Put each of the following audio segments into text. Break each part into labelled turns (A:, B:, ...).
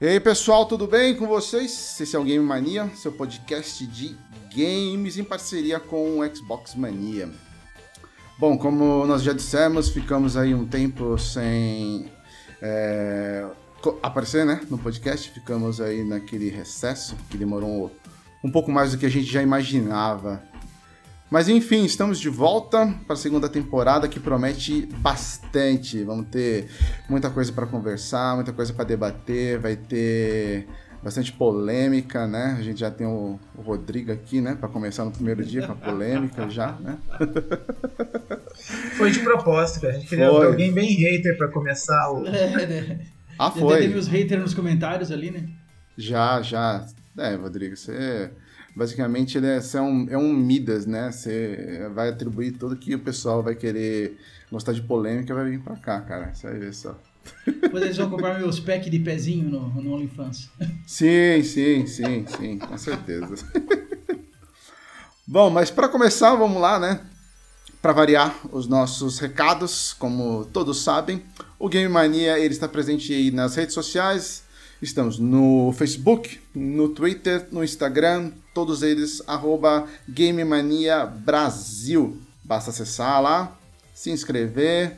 A: E aí pessoal, tudo bem com vocês? Esse é o Game Mania, seu podcast de games em parceria com o Xbox Mania. Bom, como nós já dissemos, ficamos aí um tempo sem é, aparecer né, no podcast, ficamos aí naquele recesso que demorou um pouco mais do que a gente já imaginava. Mas enfim, estamos de volta para a segunda temporada que promete bastante. Vamos ter muita coisa para conversar, muita coisa para debater, vai ter bastante polêmica, né? A gente já tem o, o Rodrigo aqui, né, para começar no primeiro dia com a polêmica já, né?
B: Foi de propósito, cara. A gente queria foi. alguém bem hater para começar o é,
A: né? Ah, foi. Já
C: teve os haters nos comentários ali, né?
A: Já, já. É, Rodrigo, você basicamente ele é, é, um, é um Midas, né? Você vai atribuir tudo que o pessoal vai querer gostar de polêmica vai vir pra cá, cara. Você vai ver só.
C: Depois eles vão comprar meus packs de pezinho no, no OnlyFans.
A: Sim, sim, sim, sim, com certeza. Bom, mas para começar, vamos lá, né? Para variar os nossos recados, como todos sabem, o Game Mania ele está presente aí nas redes sociais, Estamos no Facebook, no Twitter, no Instagram, todos eles arroba Brasil. Basta acessar lá, se inscrever,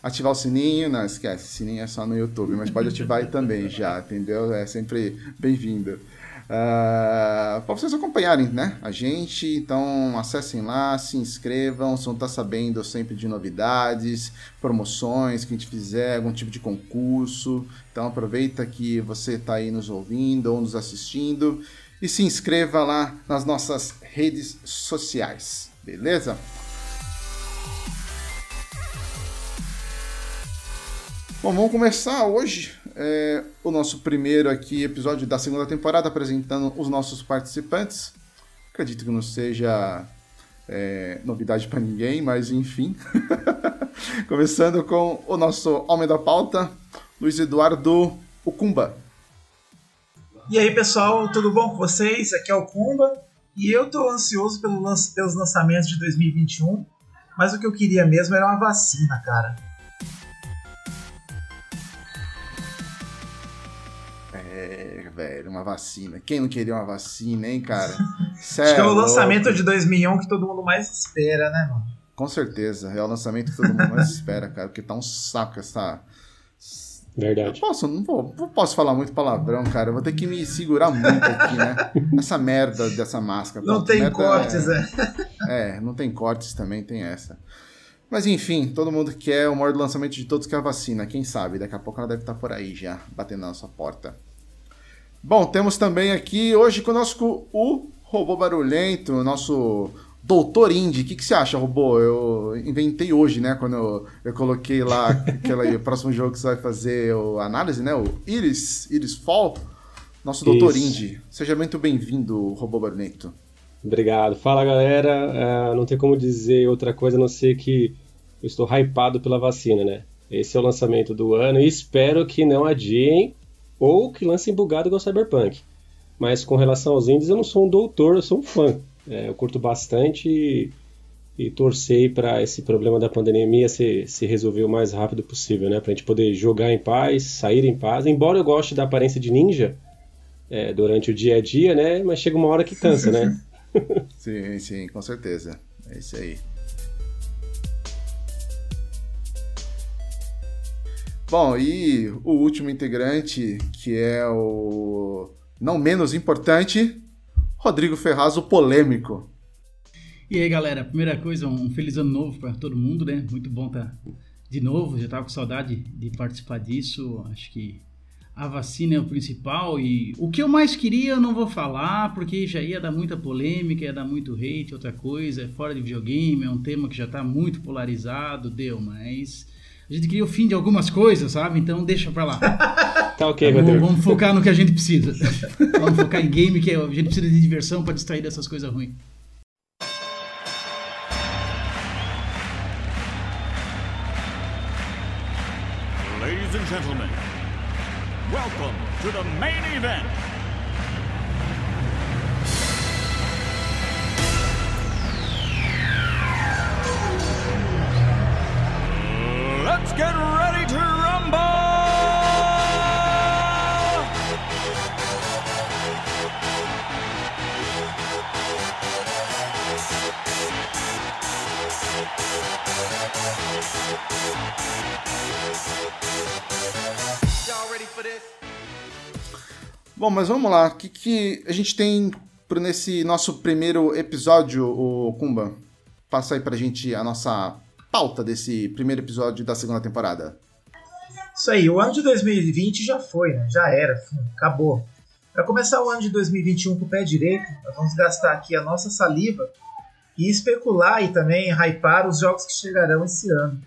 A: ativar o sininho. Não, esquece, sininho é só no YouTube, mas pode ativar aí também já, entendeu? É sempre bem-vindo. Uh, ah, para vocês acompanharem né, a gente, então acessem lá, se inscrevam, vão estar sabendo sempre de novidades, promoções que a gente fizer, algum tipo de concurso. Então aproveita que você está aí nos ouvindo ou nos assistindo e se inscreva lá nas nossas redes sociais, beleza? Bom, vamos começar hoje é, o nosso primeiro aqui episódio da segunda temporada apresentando os nossos participantes. Acredito que não seja é, novidade para ninguém, mas enfim. Começando com o nosso homem da pauta, Luiz Eduardo Okumba.
B: E aí pessoal, tudo bom com vocês? Aqui é o Kumba e eu tô ansioso pelo pelos lançamentos de 2021, mas o que eu queria mesmo era uma vacina, cara.
A: Velho, uma vacina. Quem não queria uma vacina, hein, cara?
B: Sério, Acho que é o lançamento de 2001 que todo mundo mais espera, né, mano?
A: Com certeza, é o lançamento que todo mundo mais espera, cara, porque tá um saco essa.
D: Verdade.
A: Eu posso, não, vou, não posso falar muito palavrão, cara. Eu vou ter que me segurar muito aqui, né? Essa merda dessa máscara.
B: Não tem cortes, é,
A: é. É, não tem cortes também, tem essa. Mas enfim, todo mundo quer o maior lançamento de todos que é a vacina. Quem sabe? Daqui a pouco ela deve estar por aí já, batendo na nossa porta. Bom, temos também aqui hoje conosco o Robô Barulhento, nosso Doutor Indie. O que, que você acha, Robô? Eu inventei hoje, né? Quando eu, eu coloquei lá aquele próximo jogo que você vai fazer a análise, né? O Iris, Iris Fall. Nosso Doutor Indie. Seja muito bem-vindo, Robô Barulhento.
D: Obrigado. Fala, galera. Uh, não tem como dizer outra coisa a não ser que eu estou hypado pela vacina, né? Esse é o lançamento do ano e espero que não adiem ou que lancem bugado igual Cyberpunk. Mas com relação aos indies, eu não sou um doutor, eu sou um fã. É, eu curto bastante e, e torcei para esse problema da pandemia se, se resolver o mais rápido possível, né? Pra gente poder jogar em paz, sair em paz. Embora eu goste da aparência de ninja é, durante o dia a dia, né? Mas chega uma hora que cansa, né?
A: sim, sim, com certeza. É isso aí. Bom, e o último integrante, que é o não menos importante, Rodrigo Ferraz, o polêmico.
C: E aí, galera, primeira coisa, um feliz ano novo para todo mundo, né? Muito bom estar tá de novo, já estava com saudade de participar disso. Acho que a vacina é o principal e o que eu mais queria eu não vou falar porque já ia dar muita polêmica, ia dar muito hate, outra coisa, é fora de videogame, é um tema que já está muito polarizado, deu, mas a gente queria o fim de algumas coisas, sabe? Então deixa pra lá.
D: Tá ok,
C: vamos, vamos focar no que a gente precisa. vamos focar em game, que a gente precisa de diversão para distrair dessas coisas ruins. Ladies and gentlemen, welcome to the main event. Let's get ready to rumble! Ready for this?
A: Bom, mas vamos lá. O que, que a gente tem nesse nosso primeiro episódio, o Kumba? Passa aí pra gente a nossa pauta desse primeiro episódio da segunda temporada.
B: Isso aí, o ano de 2020 já foi, né? Já era, acabou. Para começar o ano de 2021 com o pé direito, nós vamos gastar aqui a nossa saliva e especular e também hypar os jogos que chegarão esse ano.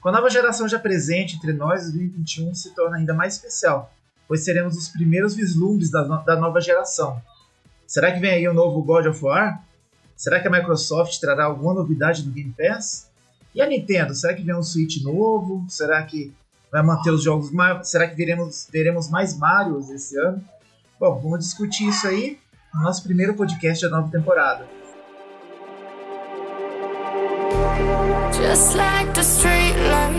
B: Com a nova geração já presente entre nós, 2021 se torna ainda mais especial, pois seremos os primeiros vislumbres da, da nova geração. Será que vem aí o um novo God of War? Será que a Microsoft trará alguma novidade no Game Pass? E a Nintendo, será que vem um Switch novo? Será que vai manter os jogos mais. Será que veremos, veremos mais Marios esse ano? Bom, vamos discutir isso aí no nosso primeiro podcast da nova temporada.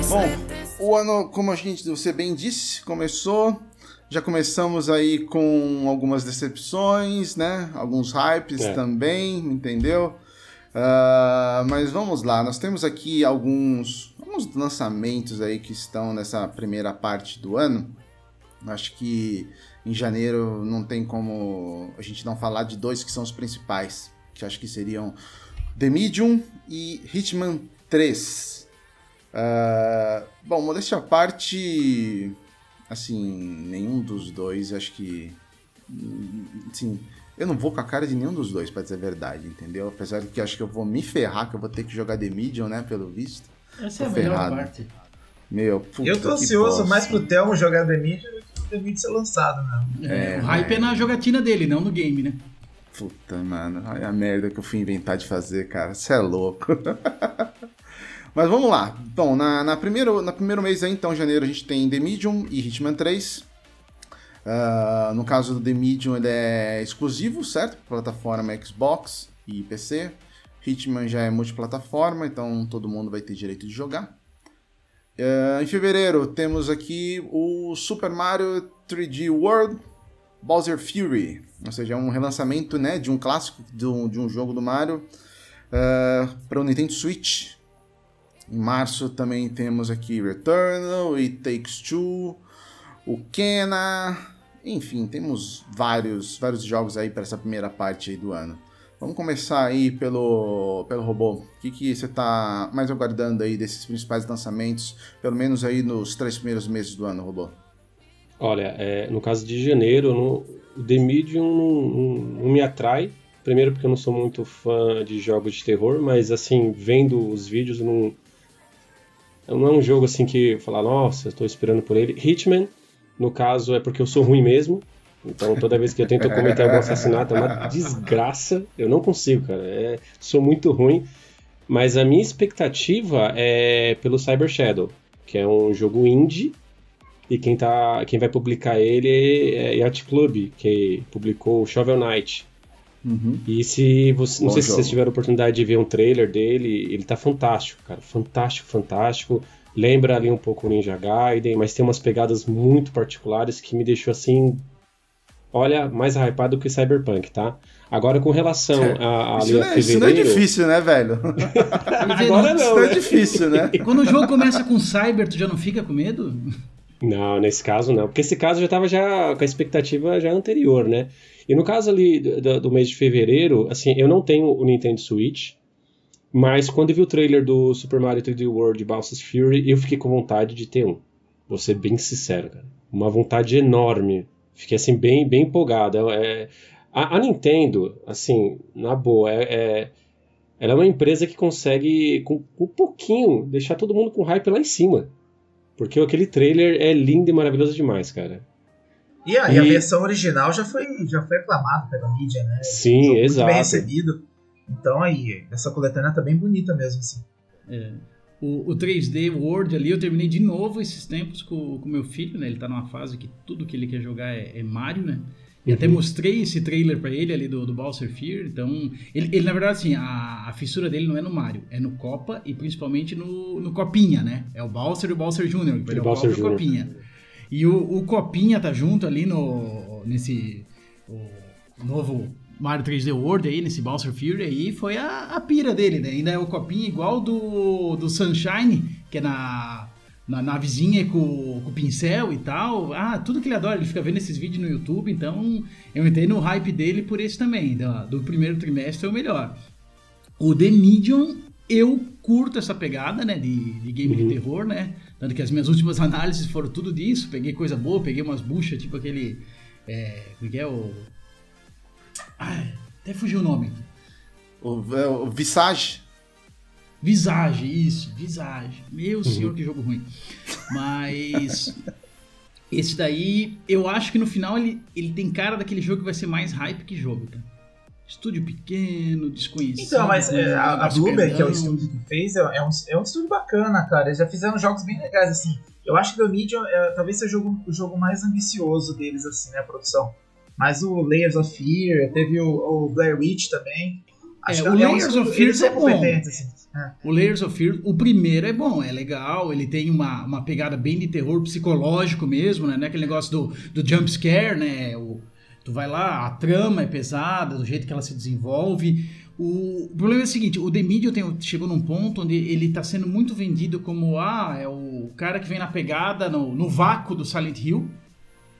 A: Bom, o ano, como a gente, você bem disse, começou. Já começamos aí com algumas decepções, né? Alguns hypes é. também, entendeu? Uh, mas vamos lá, nós temos aqui alguns, alguns lançamentos aí que estão nessa primeira parte do ano. Acho que em janeiro não tem como a gente não falar de dois que são os principais, que acho que seriam The Medium e Hitman 3. Uh, ah, bom, modéstia à parte, assim, nenhum dos dois acho que. Assim, eu não vou com a cara de nenhum dos dois, pra dizer a verdade, entendeu? Apesar de que acho que eu vou me ferrar, que eu vou ter que jogar The Medium, né, pelo visto.
C: Essa tô é a ferrado. melhor parte.
A: Meu, puta
B: Eu tô ansioso mais pro Thelmo jogar The Medium do que o The Medium ser lançado, né?
C: É, o hype é na jogatina dele, não no game, né?
A: Puta, mano, olha a merda que eu fui inventar de fazer, cara. Você é louco. Mas vamos lá. Bom, na, na, primeiro, na primeiro mês aí, então, janeiro, a gente tem The Medium e Hitman 3. Uh, no caso do The Medium, ele é exclusivo, certo? Plataforma Xbox e PC. Hitman já é multiplataforma, então todo mundo vai ter direito de jogar. Uh, em fevereiro, temos aqui o Super Mario 3D World Bowser Fury, ou seja, é um relançamento né, de um clássico de um, de um jogo do Mario uh, para o Nintendo Switch. Em março também temos aqui Returnal, It Takes Two, o Kena, enfim, temos vários, vários jogos aí para essa primeira parte do ano. Vamos começar aí pelo, pelo robô. O que, que você está mais aguardando aí desses principais lançamentos, pelo menos aí nos três primeiros meses do ano, robô?
D: Olha, é, no caso de janeiro, no, o The Medium não, não, não, me atrai. Primeiro porque eu não sou muito fã de jogos de terror, mas assim, vendo os vídeos, não, não é um jogo assim que falar, nossa, estou esperando por ele. Hitman no caso, é porque eu sou ruim mesmo. Então, toda vez que eu tento cometer algum assassinato, é uma desgraça. Eu não consigo, cara. É, sou muito ruim. Mas a minha expectativa é pelo Cyber Shadow, que é um jogo indie. E quem, tá, quem vai publicar ele é Yacht Club, que publicou Shovel Knight. Uhum. E se você. Não sei jogo. se vocês tiveram a oportunidade de ver um trailer dele, ele tá fantástico, cara. Fantástico, fantástico. Lembra ali um pouco o Ninja Gaiden, mas tem umas pegadas muito particulares que me deixou assim. Olha, mais hypado que Cyberpunk, tá? Agora, com relação a, a
A: isso, não é, isso não é difícil, né, velho?
D: Agora não. Isso
A: não é né? difícil, né?
C: Quando o jogo começa com Cyber, tu já não fica com medo?
D: Não, nesse caso não. Porque esse caso já estava já com a expectativa já anterior, né? E no caso ali do, do mês de fevereiro, assim, eu não tenho o Nintendo Switch, mas quando eu vi o trailer do Super Mario 3D World Bowser's Fury, eu fiquei com vontade de ter um. Vou ser bem sincero, cara. Uma vontade enorme. Fiquei assim, bem, bem empolgado. É, a, a, Nintendo, assim, na boa, é, é, ela é uma empresa que consegue, com, um pouquinho, deixar todo mundo com hype lá em cima. Porque aquele trailer é lindo e maravilhoso demais, cara.
B: E a, e... a versão original já foi, já foi aclamada pela mídia, né?
D: Sim, exato.
B: bem recebido. Então aí, essa coletânea tá bem bonita mesmo, assim.
C: É. O, o 3D World ali, eu terminei de novo esses tempos com o meu filho, né? Ele tá numa fase que tudo que ele quer jogar é, é Mario, né? E uhum. até mostrei esse trailer para ele ali do, do Bowser Fear. Então, ele, ele, na verdade, assim, a, a, fissura dele não é no Mario, é no Copa e principalmente no, no Copinha, né? É o Bowser e o Bowser Jr., ele o Bowser Copa e o Copinha. E o, o Copinha tá junto ali no, nesse o novo Mario 3D World aí, nesse Bowser Fury aí, foi a, a pira dele, né? Ainda é o copinho igual do, do Sunshine, que é na, na navezinha com, com o pincel e tal. Ah, tudo que ele adora, ele fica vendo esses vídeos no YouTube, então eu entrei no hype dele por esse também. Do, do primeiro trimestre é o melhor. O The Medium, eu curto essa pegada, né, de, de game uhum. de terror, né? Tanto que as minhas últimas análises foram tudo disso. Peguei coisa boa, peguei umas buchas, tipo aquele. É, como é que é o. Ai, até fugiu o nome.
A: O, é, o Visage.
C: Visage, isso, Visage. Meu uhum. senhor, que jogo ruim. Mas. esse daí, eu acho que no final ele, ele tem cara daquele jogo que vai ser mais hype que jogo, tá? Estúdio pequeno, desconhecido.
B: Então, mas é, a, a Blueber, que é o estúdio que fez, é, é, um, é um estúdio bacana, cara. Eles já fizeram jogos bem legais, assim. Eu acho que o The Medium é, talvez seja o jogo, o jogo mais ambicioso deles, assim, né, a produção. Mas o Layers of Fear, teve o, o Blair Witch também.
C: Acho é, que o Layers of Fear é bom. Assim. É. O Layers of Fear, o primeiro é bom, é legal, ele tem uma, uma pegada bem de terror psicológico mesmo, né? Aquele negócio do, do jump scare, né? O, tu vai lá, a trama é pesada, do jeito que ela se desenvolve. O, o problema é o seguinte, o The Medium tem, chegou num ponto onde ele está sendo muito vendido como ah, é o cara que vem na pegada, no, no vácuo do Silent Hill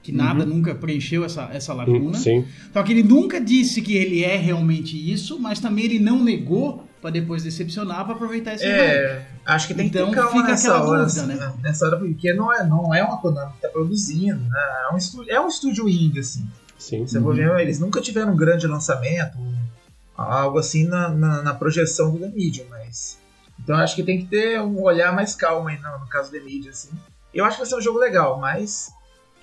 C: que nada uhum. nunca preencheu essa, essa lacuna.
D: Sim.
C: Só que ele nunca disse que ele é realmente isso, mas também ele não negou para depois decepcionar para aproveitar esse
B: É, acho que tem então, que ter calma nessa hora, dúvida, assim, né? Nessa hora, porque não é, não é uma Konami que tá produzindo, né? É um estúdio, é um estúdio indie, assim.
D: Sim.
B: Você uhum. vai ver, eles nunca tiveram um grande lançamento, algo assim na, na, na projeção do The Medium, mas... Então acho que tem que ter um olhar mais calmo aí no, no caso do The Medium, assim. Eu acho que vai ser um jogo legal, mas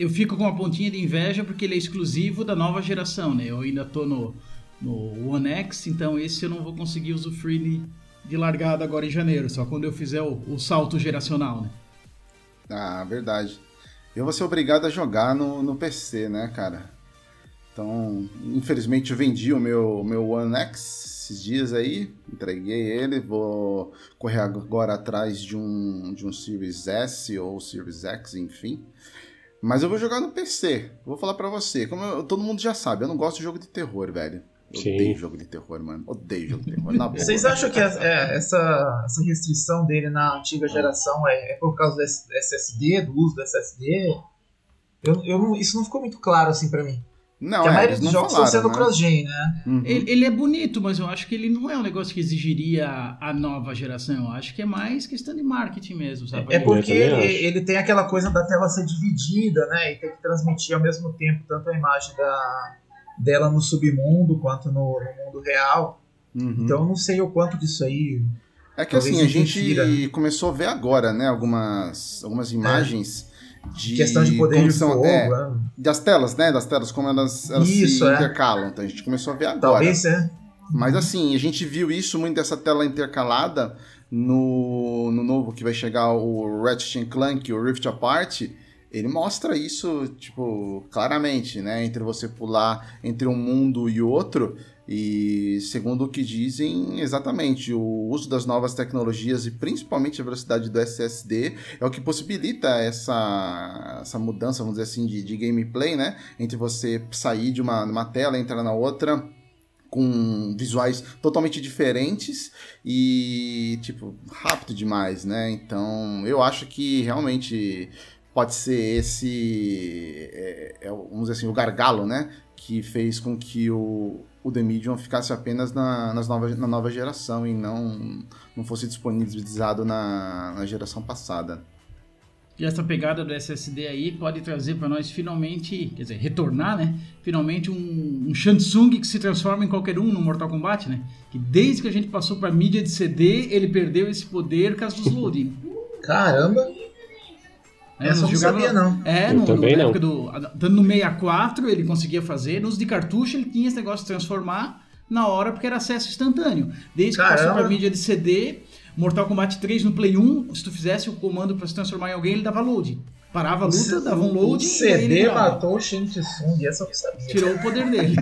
C: eu fico com uma pontinha de inveja porque ele é exclusivo da nova geração, né? Eu ainda tô no, no One X, então esse eu não vou conseguir usufruir de, de largada agora em janeiro, só quando eu fizer o, o, salto geracional, né?
A: Ah, verdade. Eu vou ser obrigado a jogar no, no PC, né, cara? Então, infelizmente eu vendi o meu, meu One X esses dias aí, entreguei ele, vou correr agora atrás de um, de um Series S ou Series X, enfim. Mas eu vou jogar no PC. Vou falar para você. Como eu, todo mundo já sabe, eu não gosto de jogo de terror, velho. Eu Sim. odeio jogo de terror, mano. Odeio jogo de terror. Na boa.
B: Vocês acham que é, essa, essa restrição dele na antiga geração é, é, por causa do SSD, do uso do SSD? Eu, eu isso não ficou muito claro assim para mim.
A: Não,
B: que a
A: é,
B: maioria dos jogos estão sendo né? cross-gen, né?
C: Uhum. Ele, ele, é bonito, mas eu acho que ele não é um negócio que exigiria a nova geração. Eu acho que é mais questão de marketing mesmo, sabe?
B: É, é porque ele, ele, tem aquela coisa da tela ser dividida, né? E ter que transmitir ao mesmo tempo tanto a imagem da, dela no submundo quanto no, no mundo real. Uhum. Então eu não sei o quanto disso aí.
A: É que assim, a gente começou a ver agora, né? Algumas, algumas imagens. É de
B: questão de poder de fogo, é,
A: é, das telas, né? Das telas, como elas, elas isso, se é. intercalam. Então a gente começou a ver agora.
B: Talvez, é.
A: Mas assim, a gente viu isso muito dessa tela intercalada no, no novo que vai chegar o Ratchet Clank, o Rift Apart. Ele mostra isso, tipo, claramente, né? Entre você pular entre um mundo e outro. E segundo o que dizem, exatamente, o uso das novas tecnologias e principalmente a velocidade do SSD é o que possibilita essa, essa mudança, vamos dizer assim, de, de gameplay, né? Entre você sair de uma, uma tela entrar na outra com visuais totalmente diferentes e, tipo, rápido demais, né? Então, eu acho que realmente pode ser esse, é, é, vamos dizer assim, o gargalo, né? Que fez com que o, o The Medium ficasse apenas na, nas novas, na nova geração e não, não fosse disponibilizado na, na geração passada.
C: E essa pegada do SSD aí pode trazer para nós finalmente, quer dizer, retornar, né? Finalmente um, um Shansung que se transforma em qualquer um no Mortal Kombat, né? Que desde que a gente passou para mídia de CD, ele perdeu esse poder por causa dos loading.
B: Caramba!
C: É, Essa não sabia, não. É,
D: no, também
C: no,
D: não.
C: Do, tanto no 64 ele conseguia fazer, nos de cartucho ele tinha esse negócio de transformar na hora porque era acesso instantâneo. Desde que Caramba. passou pra mídia de CD, Mortal Kombat 3 no Play 1, se tu fizesse o comando para se transformar em alguém, ele dava load. Parava a luta, dava um load. O
B: CD matou o Shin Tsung, essa eu sabia.
C: Tirou o poder dele.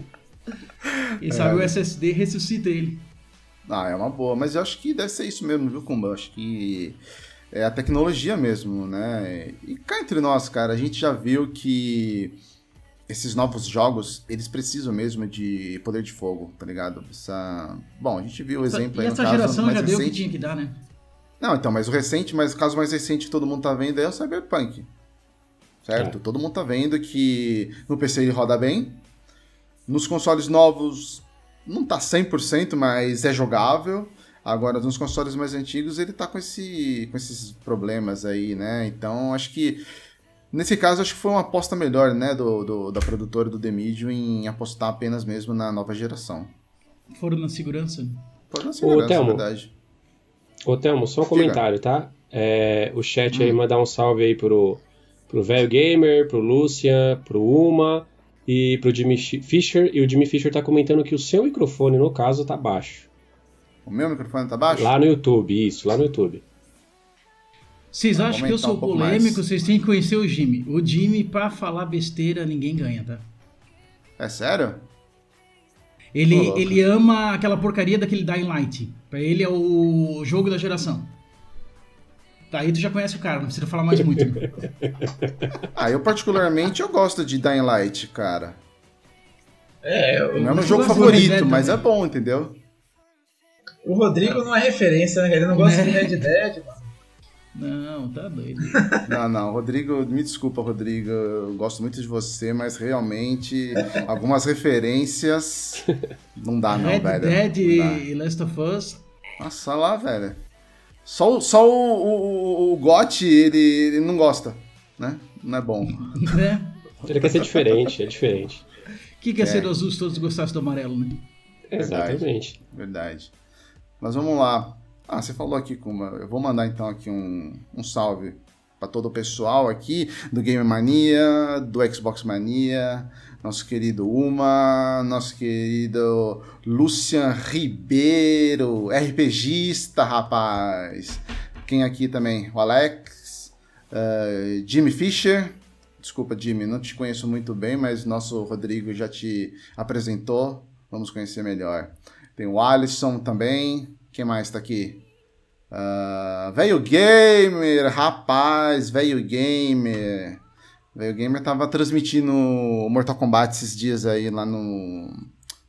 C: e sabe, é. o SSD ressuscita ele.
A: Ah, é uma boa, mas eu acho que deve ser isso mesmo, viu, Kumba? Eu acho que é a tecnologia mesmo, né? E cá entre nós, cara, a gente já viu que esses novos jogos, eles precisam mesmo de poder de fogo, tá ligado? Essa... Bom, a gente viu o exemplo
C: e
A: aí
C: essa
A: no
C: geração
A: caso
C: já deu o que tinha que dar, né?
A: Não, então, mas o recente, mas o caso mais recente que todo mundo tá vendo é o Cyberpunk. Certo?
D: É.
A: Todo mundo tá vendo que no PC ele roda bem. Nos consoles novos não tá 100%, mas é jogável. Agora, nos consoles mais antigos, ele tá com, esse, com esses problemas aí, né? Então, acho que. Nesse caso, acho que foi uma aposta melhor, né? Do, do- da produtora do The Medium em apostar apenas mesmo na nova geração.
C: Foram na segurança.
A: Pode não segurança,
D: Thelmo.
A: verdade.
D: Ô, Thelmo, só um
A: Diga.
D: comentário, tá? É, o chat
A: Hum.
D: aí mandar um salve aí pro, pro Velho Gamer, pro Lucian, pro Uma e pro Jimmy Fisher. E o Jimmy Fisher tá comentando que o seu microfone, no caso, tá baixo.
A: O meu microfone tá baixo?
D: Lá no YouTube, isso, lá no YouTube.
C: Vocês
A: Tá,
C: acham que eu sou
A: um
C: polêmico?
A: mais.
C: Vocês têm que conhecer o Jimmy. O Jimmy, pra falar besteira, ninguém ganha, tá?
A: É sério?
C: Ele, ele ama aquela porcaria daquele Dying Light. Pra ele é o jogo da geração. Tá, aí tu já conhece o cara, não precisa falar mais muito. né?
A: Ah, eu particularmente eu gosto de Dying Light, cara.
B: É, o,
A: Não é meu
C: Eu
A: jogo favorito, mas é
C: também.
A: bom, entendeu?
B: O Rodrigo não é referência, né? Ele não gosta
C: Né?
B: de Red Dead, mano.
C: Não, tá doido.
A: Não, não, Rodrigo, me desculpa, Rodrigo, eu gosto muito de você, mas realmente algumas referências não dá não,
C: Red
A: velho.
C: Dead
A: Não dá.
C: e Last of Us.
A: Nossa, lá, velho. Só, o- só o, o, o Gotti, ele, ele não gosta, né? Não é bom.
C: Né?
D: Ele quer ser diferente, é diferente.
C: O que, que é,
A: É.
C: ser do azul se todos gostassem do amarelo, né?
A: Verdade.
D: Exatamente.
A: Verdade. Mas vamos lá. Ah, você falou aqui, Kuma. Eu vou mandar então aqui um, um salve para todo o pessoal aqui do Game Mania, do Xbox Mania, nosso querido Uma, nosso querido Lucian Ribeiro, RPGista, rapaz. Quem aqui também? O Alex, eh, Jimmy Fisher. Desculpa, Jimmy, não te conheço muito bem, mas nosso Rodrigo já te apresentou. Vamos conhecer melhor. Tem o Alisson também. Quem mais tá aqui? Ah, Velho Gamer, rapaz, Velho Gamer. Velho Gamer tava transmitindo Mortal Kombat esses dias aí lá no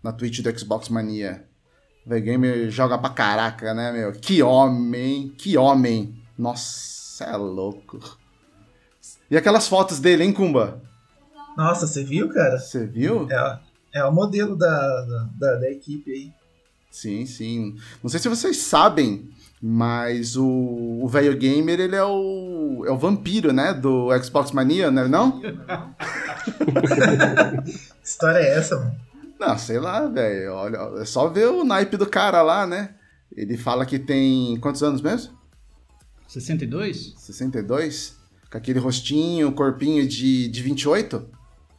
A: na Twitch do Xbox Mania. Velho Gamer joga pra caraca, né, meu? Que homem, que homem. Nossa, é louco. E aquelas fotos dele, hein, Kumba?
B: Nossa, você viu, cara?
A: Você viu?
B: É, é o modelo da, da, da, da equipe aí.
A: Sim, sim. Não sei se vocês sabem, mas o, o velho gamer, ele é o, é o vampiro, né? Do Xbox Mania, não é não?
B: Que história é essa, mano?
A: Não, sei lá, velho. Olha, é só ver o naipe do cara lá, né? Ele fala que tem quantos anos mesmo?
C: 62?
A: 62? Com aquele rostinho, corpinho de, de 28?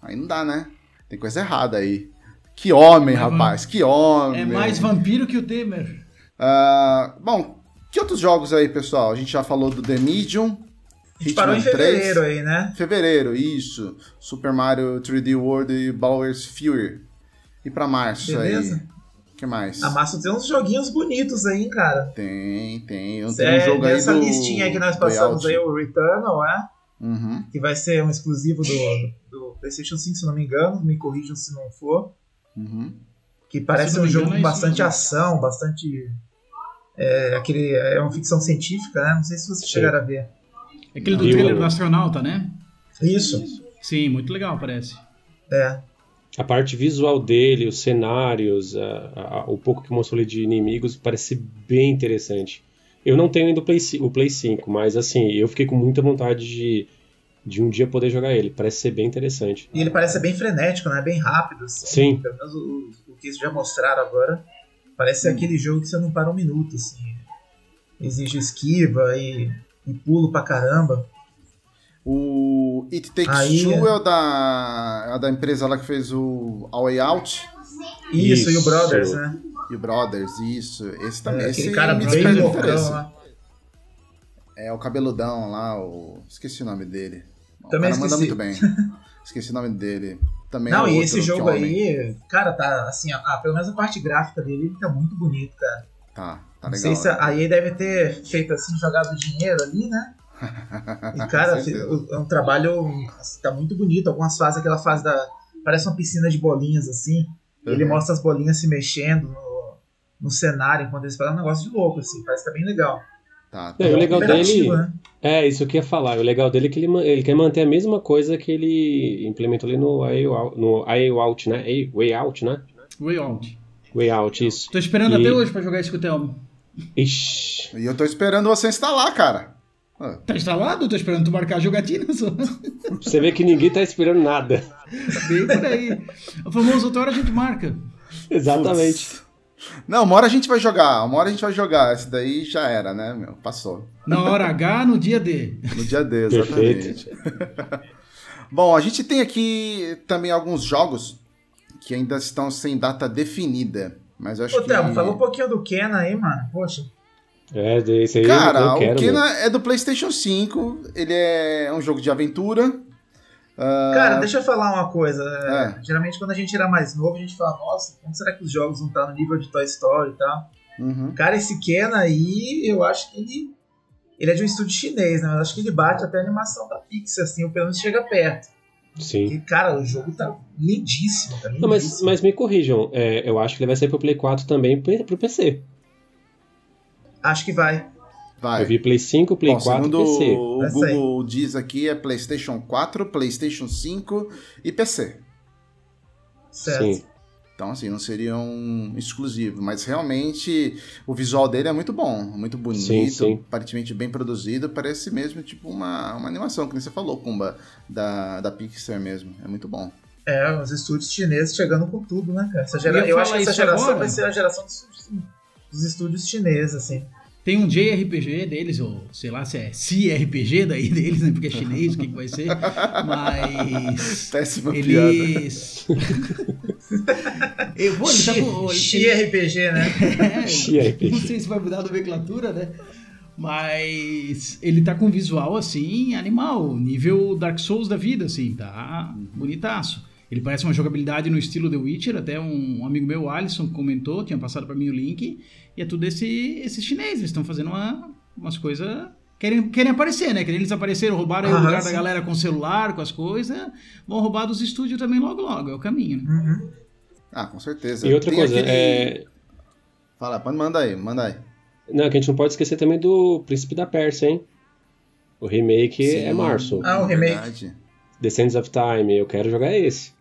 A: Aí não dá, né? Tem coisa errada aí. Que homem,
C: É
A: rapaz, que homem.
C: É mais vampiro que o Temer.
A: Ah, bom, que outros jogos aí, pessoal? A gente já falou do The Medium.
B: A gente parou em
A: Hitman 3.
B: fevereiro aí, né?
A: Fevereiro, isso. Super Mario 3D World e Bowser's Fury. E pra março
B: Beleza.
A: aí. O que mais?
B: A Massa tem uns joguinhos bonitos aí, hein, cara.
A: Tem, tem. Tem
B: É,
A: um jogo aí
B: dessa
A: do,
B: listinha aí que nós passamos aí, o Returnal, né?
A: Uhum.
B: Que vai ser um exclusivo do, do PlayStation 5, se não me engano. Me corrijam se não for.
A: Uhum.
B: Que parece um jogo com
C: é isso
B: bastante ação, bastante. É, aquele, é uma ficção científica, né? Não sei se vocês
D: Sim.
B: chegaram a ver.
C: Aquele do trailer do astronauta, né?
B: Isso.
C: Sim, muito legal, parece.
B: É.
D: A parte visual dele, os cenários, a- a- o pouco que mostrou ali de inimigos, parece bem interessante. Eu não tenho ainda o Play, o Play 5, mas assim, eu fiquei com muita vontade de, de um dia poder jogar ele. Parece ser bem interessante.
B: E ele parece ser bem frenético, né? Bem rápido. Assim.
D: Sim.
B: Pelo menos o, o que eles já mostraram agora. Parece ser
A: Hum.
B: aquele jogo que você não para um minuto, assim. Exige esquiva e, e pulo pra caramba.
A: O It Takes
B: Aí,
A: Two
B: é.
A: é o da, é da empresa lá que fez o A Way Out
B: Isso, e o
D: Isso.
B: Brothers, né?
A: e o Brothers, isso. Esse também.
B: É,
A: esse
B: cara
A: me
B: bem loucão lá.
A: É o cabeludão lá, o... esqueci o nome dele.
B: Também
A: o cara manda
B: esqueci.
A: muito bem. esqueci o nome dele. Também
B: Não,
A: é
B: e esse jogo aí, cara, tá assim, ah, pelo menos a parte gráfica dele ele tá muito bonito, cara.
A: Tá, tá
B: Não
A: legal.
B: sei se a a EA deve ter feito assim, jogado dinheiro ali, né? E, cara,
A: certeza.
B: é um trabalho. assim, Tá muito bonito. Algumas fases, aquela fase da. Parece uma piscina de bolinhas, assim. Ele
A: Uhum.
B: mostra as bolinhas se mexendo no, no cenário enquanto eles fazem um negócio de louco, assim. Parece que tá bem legal.
A: Tá,
D: É, o legal dele.
B: Né?
D: É, isso que eu ia falar. O legal dele é que ele, ele quer manter a mesma coisa que ele implementou ali no Way Out, no Way Out, né? Way- Way Out, né?
C: Way Out.
D: Way Out, isso.
C: Tô esperando
D: E-
C: até hoje pra jogar isso com o Thelmo.
D: Ixi.
A: E eu tô esperando você instalar, cara. Ah,
C: Tá instalado? Tô esperando tu marcar a jogatina só.
D: Você vê que ninguém tá esperando nada.
C: Bem por aí. O famoso outra hora a gente marca.
D: Exatamente.
A: putz. Não, uma hora a gente vai jogar, uma hora a gente vai jogar. Esse daí já era, né, meu? Passou.
C: Na hora H, no dia D.
A: No dia D, exatamente. Bom, a gente tem aqui também alguns jogos que ainda estão sem data definida. Mas eu acho
B: Ô,
A: que.
B: Thelmo, fala um pouquinho do Ken aí, mano. Poxa.
D: É, esse aí
A: Cara,
D: eu quero.
A: o
D: meu.
A: Kena é do PlayStation 5. Ele é um jogo de aventura. Ah,
B: Cara, deixa eu falar uma coisa.
A: É.
B: Geralmente quando a gente era mais novo, a gente fala, nossa, como será que os jogos vão estar no nível de Toy Story e tal?
A: uhum.
B: Cara, esse Ken aí, eu acho que ele. Ele é de um estúdio chinês, né? Mas acho que ele bate até a animação da Pixar, assim, ou pelo menos chega perto.
D: Sim.
B: E, cara, o jogo tá lindíssimo, tá lindíssimo.
D: Não, mas, mas me corrijam. é, eu acho que ele vai sair pro Play 4 também pro pro PC.
B: Acho que vai.
A: Vai.
D: Eu vi Play 5, Play
A: Bom,
D: 4
A: segundo
D: PC.
A: o Google diz aqui, é PlayStation 4, PlayStation 5 e PC.
B: Certo.
D: Sim.
A: Então, assim, não seria um exclusivo. Mas realmente o visual dele é muito bom, muito bonito,
D: Sim, sim.
A: aparentemente bem produzido. Parece mesmo tipo uma, uma animação, que nem você falou, Kumba, da, da Pixar mesmo. É muito bom.
B: É, os estúdios chineses chegando com tudo, né, cara? Essa gera...
C: Eu
B: Eu, acho que essa geração
C: agora.
B: vai ser a geração dos, dos estúdios chineses, assim.
C: Tem um JRPG deles, ou sei lá se é CRPG daí deles, né? Porque é chinês, o que, que vai ser. Mas.
A: Péssima piada.
C: Eles. Eu, ele tá com. ele-
B: Xi RPG, né?
C: É, não sei se vai mudar a nomenclatura, né? Mas ele tá com visual assim, animal, nível Dark Souls da vida, assim, tá bonitaço. Ele parece uma jogabilidade no estilo The Witcher, até um, um amigo meu, Alisson, comentou, tinha passado para mim o link, e é tudo esse, esse chinês, eles estão fazendo uma, umas coisas. Querem, querem aparecer, né? Querem eles apareceram, roubaram aí o lugar da
B: sim.
C: galera com celular, com as coisas, vão roubar dos estúdios também logo logo, é o caminho, né?
B: Uhum.
A: Ah, com certeza.
D: E outra
A: Tem
D: coisa,
A: aquele-
D: é...
A: Fala, pode- manda aí, manda aí.
D: Não, que a gente não pode esquecer também do Príncipe da Pérsia, hein? O remake
A: Sim,
D: é março.
B: Ah, o remake.
A: verdade.
D: The Sands of Time, eu quero jogar esse.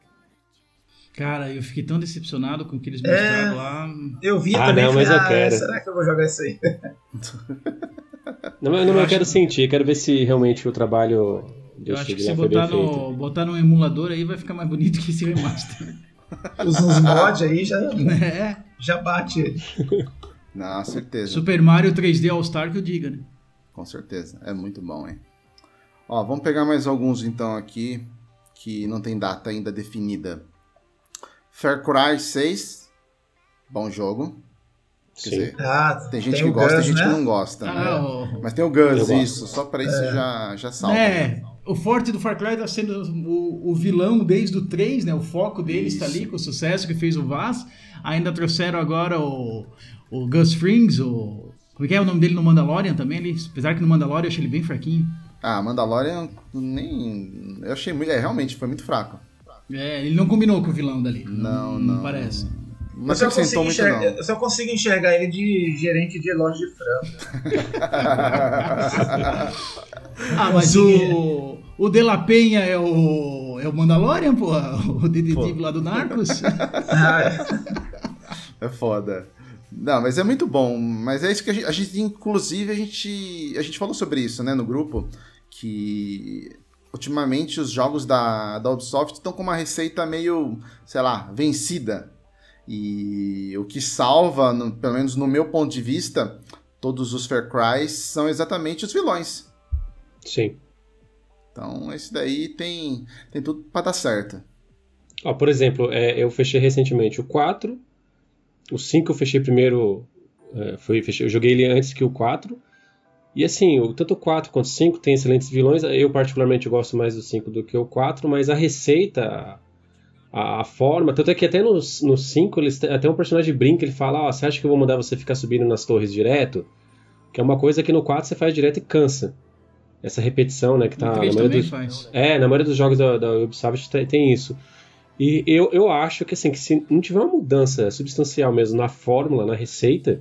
C: Cara, eu fiquei tão decepcionado com o que eles
B: É.
C: mostraram lá.
B: Eu vi
D: Ah,
B: também
D: não,
B: falei,
D: mas eu
B: ah,
D: quero.
B: será que eu vou jogar isso aí?
D: Não, mas- não, eu quero sentir, quero ver se realmente o trabalho
C: Eu acho que
D: de
C: se botar no, botar no emulador aí vai ficar mais bonito que esse remaster.
B: Usa uns mods aí, já,
C: né?
B: já bate ele.
A: Não, certeza.
C: Super Mario 3D All Star que eu diga, né?
A: Com certeza. É muito bom, hein? Ó, vamos pegar mais alguns então aqui que não tem data ainda definida. Far Cry 6. Bom jogo. Quer
D: Sim.
A: dizer,
B: Ah,
A: tem gente
B: tem
A: que
B: o
A: gosta, tem
B: Gus,
A: gente
B: né?
A: que não gosta.
C: Ah,
A: né?
C: o,
A: Mas tem o Gus, isso. Só pra isso já, já salva.
C: é, o forte do Far Cry tá sendo o, o vilão desde o 3, né? O foco deles tá
A: Isso.
C: ali com o sucesso que fez o Vaz. Ainda trouxeram agora o, o Gus Frings, o. Como é que é o nome dele no Mandalorian também? Ele, apesar que no Mandalorian eu achei ele bem fraquinho.
A: Ah, Mandalorian nem. Eu achei muito. É, realmente, foi muito fraco.
C: É, ele não combinou com o vilão dali.
A: Não, não.
C: parece.
A: Não
B: Eu só, consigo
A: muito,
B: enxergar,
A: não.
B: eu só consigo enxergar ele de gerente de loja de frango.
C: Ah, mas o, o De La Penha é o, é o Mandalorian, pô? O detetive
A: Pô.
C: lá do Narcos?
A: É foda. Não, mas é muito bom. Mas é isso que a gente, a gente, inclusive, a gente, a gente falou sobre isso, né, no grupo, que ultimamente os jogos da, da Ubisoft estão com uma receita meio, sei lá, vencida. E o que salva, no- pelo menos no meu ponto de vista, todos os Far Cry são exatamente os vilões.
D: Sim.
A: Então, esse daí tem, tem tudo pra dar certo.
D: Ó, por exemplo, é, eu fechei recentemente o 4. O 5 eu fechei primeiro. é, foi, fechei- eu joguei ele antes que o 4. E assim, o, tanto o 4 quanto o 5 tem excelentes vilões. Eu, particularmente, gosto mais do 5 do que o 4, mas a receita, a, a forma. Tanto é que até no, no 5, eles, até um personagem brinca, ele fala: Ó, você acha que eu vou mandar você ficar subindo nas torres direto? Que é uma coisa que no 4 você faz direto e cansa. Essa repetição, né? Que tá na
C: 3
D: maioria dos,
C: faz.
D: é, na maioria dos jogos da, da Ubisoft tem, tem isso. E eu, eu acho que assim, que se não tiver uma mudança substancial mesmo na fórmula, na receita,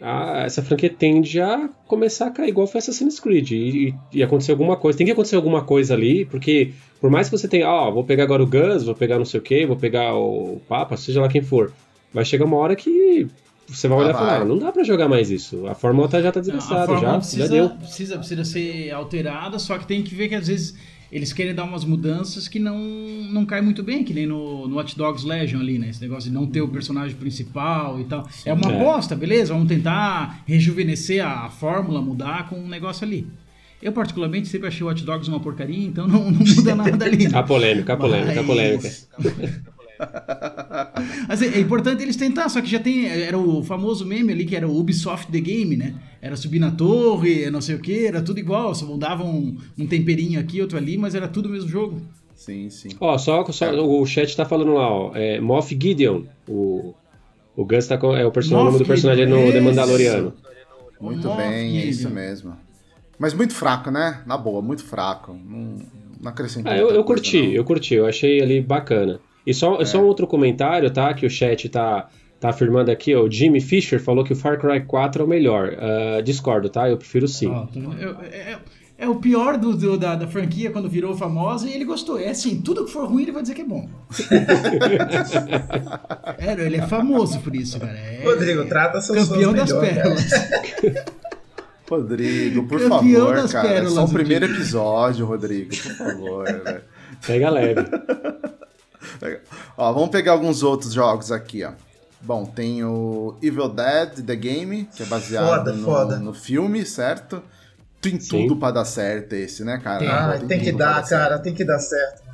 D: a, essa franquia tende a começar a cair igual foi Assassin's Creed. E, e, acontecer alguma coisa. Tem que acontecer alguma coisa ali, porque por mais que você tenha, ó, oh, vou pegar agora o Gus, vou pegar não sei o que, vou pegar o Papa, seja lá quem for, vai chegar uma hora que você vai olhar ah, e falar, não dá para jogar mais isso. A fórmula tá, já tá desgastada, já,
C: precisa,
D: já deu.
C: Precisa, precisa ser alterada, só que tem que ver que às vezes eles querem dar umas mudanças que não, não cai muito bem, que nem no, no Watch Dogs Legion ali, né? Esse negócio de não ter o personagem principal e tal. Sim, é uma é. aposta, beleza? Vamos tentar rejuvenescer a, a, fórmula, mudar com um negócio ali. Eu, particularmente, sempre achei o Watch Dogs uma porcaria, então não, não muda nada ali.
D: Né? A polêmica, a polêmica, Mas... a polêmica.
C: Mas é, é, importante eles tentar, só que já tem. Era o famoso meme ali que era o Ubisoft The Game, né? Era subir na torre, não sei o que, era tudo igual, só mudavam um, um, temperinho aqui, outro ali, mas era tudo o mesmo jogo.
A: Sim, sim.
D: Ó, só, só é. o chat tá falando lá, ó. É, Moff Gideon, o, o Gus tá com, é o, person, nome do personagem no The Mandaloriano.
A: Muito Moff bem, Gideon. é isso mesmo. Mas muito fraco, né? Na boa, muito fraco. Não, não acrescentou.
D: Ah, eu, eu curti, não. eu curti, eu achei ali bacana. E só, é. só um outro comentário, tá? Que o chat tá, tá afirmando aqui, o Jimmy Fisher falou que o Far Cry 4 é o melhor. Uh, discordo, tá? Eu prefiro sim. Ah,
C: eu, é, é, o pior do, do da, da, franquia quando virou famosa e ele gostou. É assim, tudo que for ruim ele vai dizer que é bom. é, ele é famoso por isso, cara. É,
B: Rodrigo, trata seus
C: Campeão das melhor, pérolas.
A: Rodrigo, por Campeão favor, cara. Pérolas, é só o primeiro episódio, Rodrigo, por favor. Né?
D: Pega leve.
A: ó, vamos pegar alguns outros jogos aqui, ó. Bom, tem o Evil Dead The Game, que é baseado foda, no, foda. no filme, certo? Tem Sim. tudo pra dar certo esse, né, cara?
B: Ah, tem, tem que dar, cara, tem que dar certo.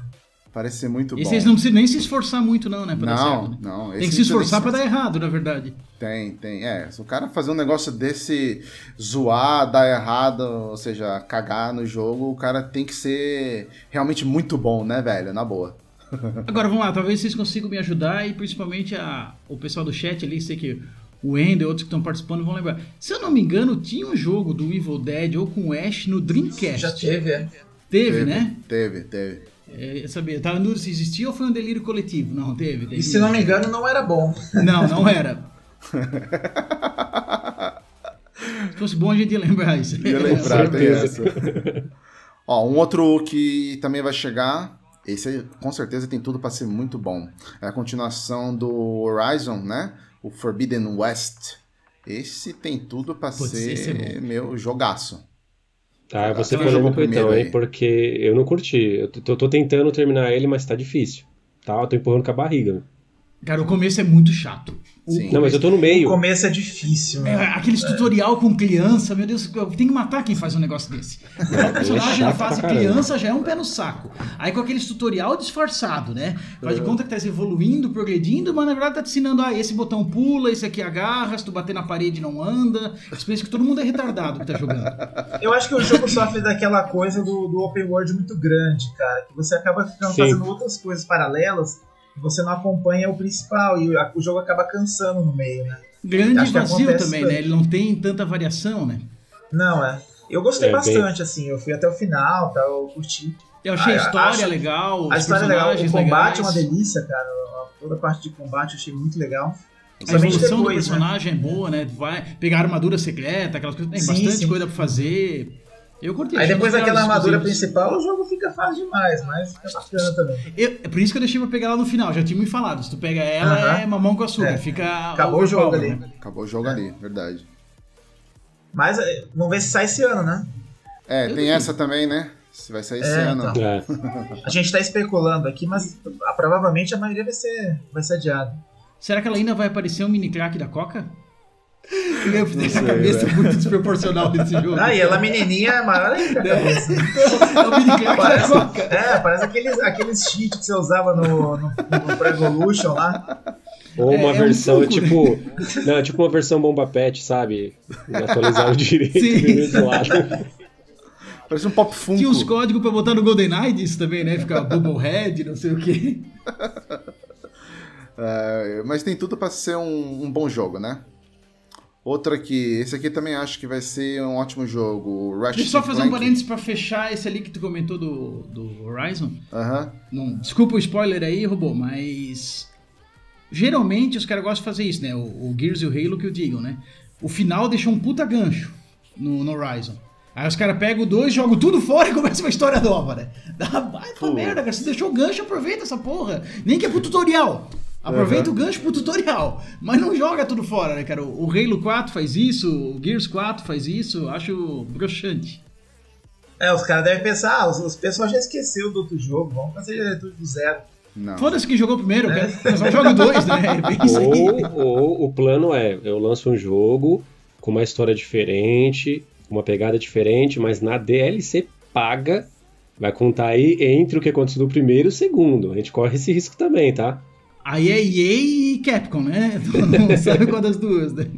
A: Parece ser muito
C: e
A: bom.
C: E vocês não precisam nem se esforçar muito, não, né? Pra
A: não,
C: dar certo,
A: né? não.
C: Tem que se esforçar pra dar errado, na verdade.
A: Tem, tem. É, se o cara fazer um negócio desse, zoar, dar errado, ou seja, cagar no jogo, o cara tem que ser realmente muito bom, né, velho? Na boa.
C: Agora vamos lá, talvez vocês consigam me ajudar e principalmente a, o pessoal do chat ali, sei que o Ender e outros que estão participando vão lembrar. Se eu não me engano, tinha um jogo do Evil Dead ou com o Ash no Dreamcast.
B: Já teve, é.
C: Teve, teve né?
A: Teve, teve.
C: É, eu sabia, tava no se existia ou foi um delírio coletivo? Não, teve. teve
B: e se não me engano, não era bom.
C: Não, não era. se fosse bom, a gente ia lembrar isso.
A: Ia lembrar, tem essa. Ó, um outro que também vai chegar esse com certeza tem tudo para ser muito bom. É a continuação do Horizon, né? O Forbidden West. Esse tem tudo para ser é meu jogaço.
D: Tá, você polêmico então, hein? Porque eu não curti. Eu tô, tô, tentando terminar ele, mas tá difícil. Tá? Eu tô empurrando com a barriga.
C: Cara, o começo é muito chato.
D: Não, mas eu tô no meio.
B: O começo é difícil.
C: Né? É, aqueles é. tutorial com criança, meu Deus, tem que matar quem faz um negócio desse. O é personagem na fase criança já é um pé no saco. Aí com aqueles tutorial disfarçado, né? Faz de conta que tá evoluindo, progredindo, mas na verdade tá te ensinando, ah, esse botão pula, esse aqui agarra, se tu bater na parede não anda. Você pensa que todo mundo é retardado que tá jogando.
B: Eu acho que o jogo sofre daquela coisa do, do open world muito grande, cara, que você acaba ficando Sim. fazendo outras coisas paralelas você não acompanha o principal e o jogo acaba cansando no meio, né?
C: Grande vazio também, né? Ele não tem tanta variação, né?
B: Não, é. Eu gostei é, bastante, bem... assim. Eu fui até o final, tá? Eu curti.
C: Eu achei a, a história legal,
B: a história é legal, o combate legais. é uma delícia, cara. Toda a parte de combate eu achei muito legal.
C: A evolução depois, do né? personagem né? é boa, né? Vai pegar armadura secreta, aquelas coisas. Tem sim, bastante sim. coisa pra fazer. Eu curti.
B: Aí depois daquela armadura principal, o jogo fica fácil demais, mas fica bacana também.
C: Eu, é por isso que eu deixei pra pegar ela no final, já tinha me falado. Se tu pega ela, uh -huh. é mamão com açúcar. É. Fica.
B: Acabou o jogo ali.
A: Né? Acabou o jogo é. ali, verdade.
B: Mas é, vamos ver se sai esse ano, né?
A: É, eu tem essa também, né? Se vai sair esse é, ano. Então. É.
B: A gente tá especulando aqui, mas provavelmente a maioria vai ser, vai ser adiada.
C: Será que ela ainda vai aparecer um mini crack da Coca? Eu fiz a cabeça né? muito desproporcional desse jogo.
B: Ah, e ela menininha é maior ainda. É, é o mini parece, É, parece aqueles, aqueles cheats que você usava no, no, no Pro Evolution lá.
D: Ou uma é, versão, é um tipo. Não, tipo uma versão bomba pet, sabe? Atualizado direito Sim.
A: Parece um pop funko.
C: Tinha os códigos pra botar no GoldenEye disso também, né? Ficar Bubblehead, não sei o quê.
A: É, mas tem tudo para ser um, um bom jogo, né? Outro aqui, esse aqui também acho que vai ser um ótimo jogo.
C: Ratchet Deixa eu só fazer Clank. um parênteses pra fechar esse ali que tu comentou do, do Horizon.
A: Aham.
C: Não, desculpa o spoiler aí, robô, mas. Geralmente os caras gostam de fazer isso, né? O, o Gears e o Halo que eu digo, né? o final deixou um puta gancho no, no Horizon. Aí os caras pegam o 2, jogam tudo fora e começa uma história nova, né? Dá baita merda, cara. Você deixou o gancho, aproveita essa porra. Nem que é pro tutorial. Aproveita uhum. o gancho pro tutorial. Mas não joga tudo fora, né, cara? O Halo 4 faz isso, o Gears 4 faz isso. Acho broxante.
B: É, os caras devem pensar, ah, os, os pessoal já esqueceu do outro jogo, vamos fazer tudo do zero.
C: Foda-se quem jogou primeiro, é. cara. Só joga dois, né?
D: É ou, ou o plano é, eu lanço um jogo com uma história diferente, uma pegada diferente, mas na DLC paga vai contar aí entre o que aconteceu no primeiro e o segundo. A gente corre esse risco também, tá?
C: Aí é EA e Capcom, né? Não sabe qual das duas, né?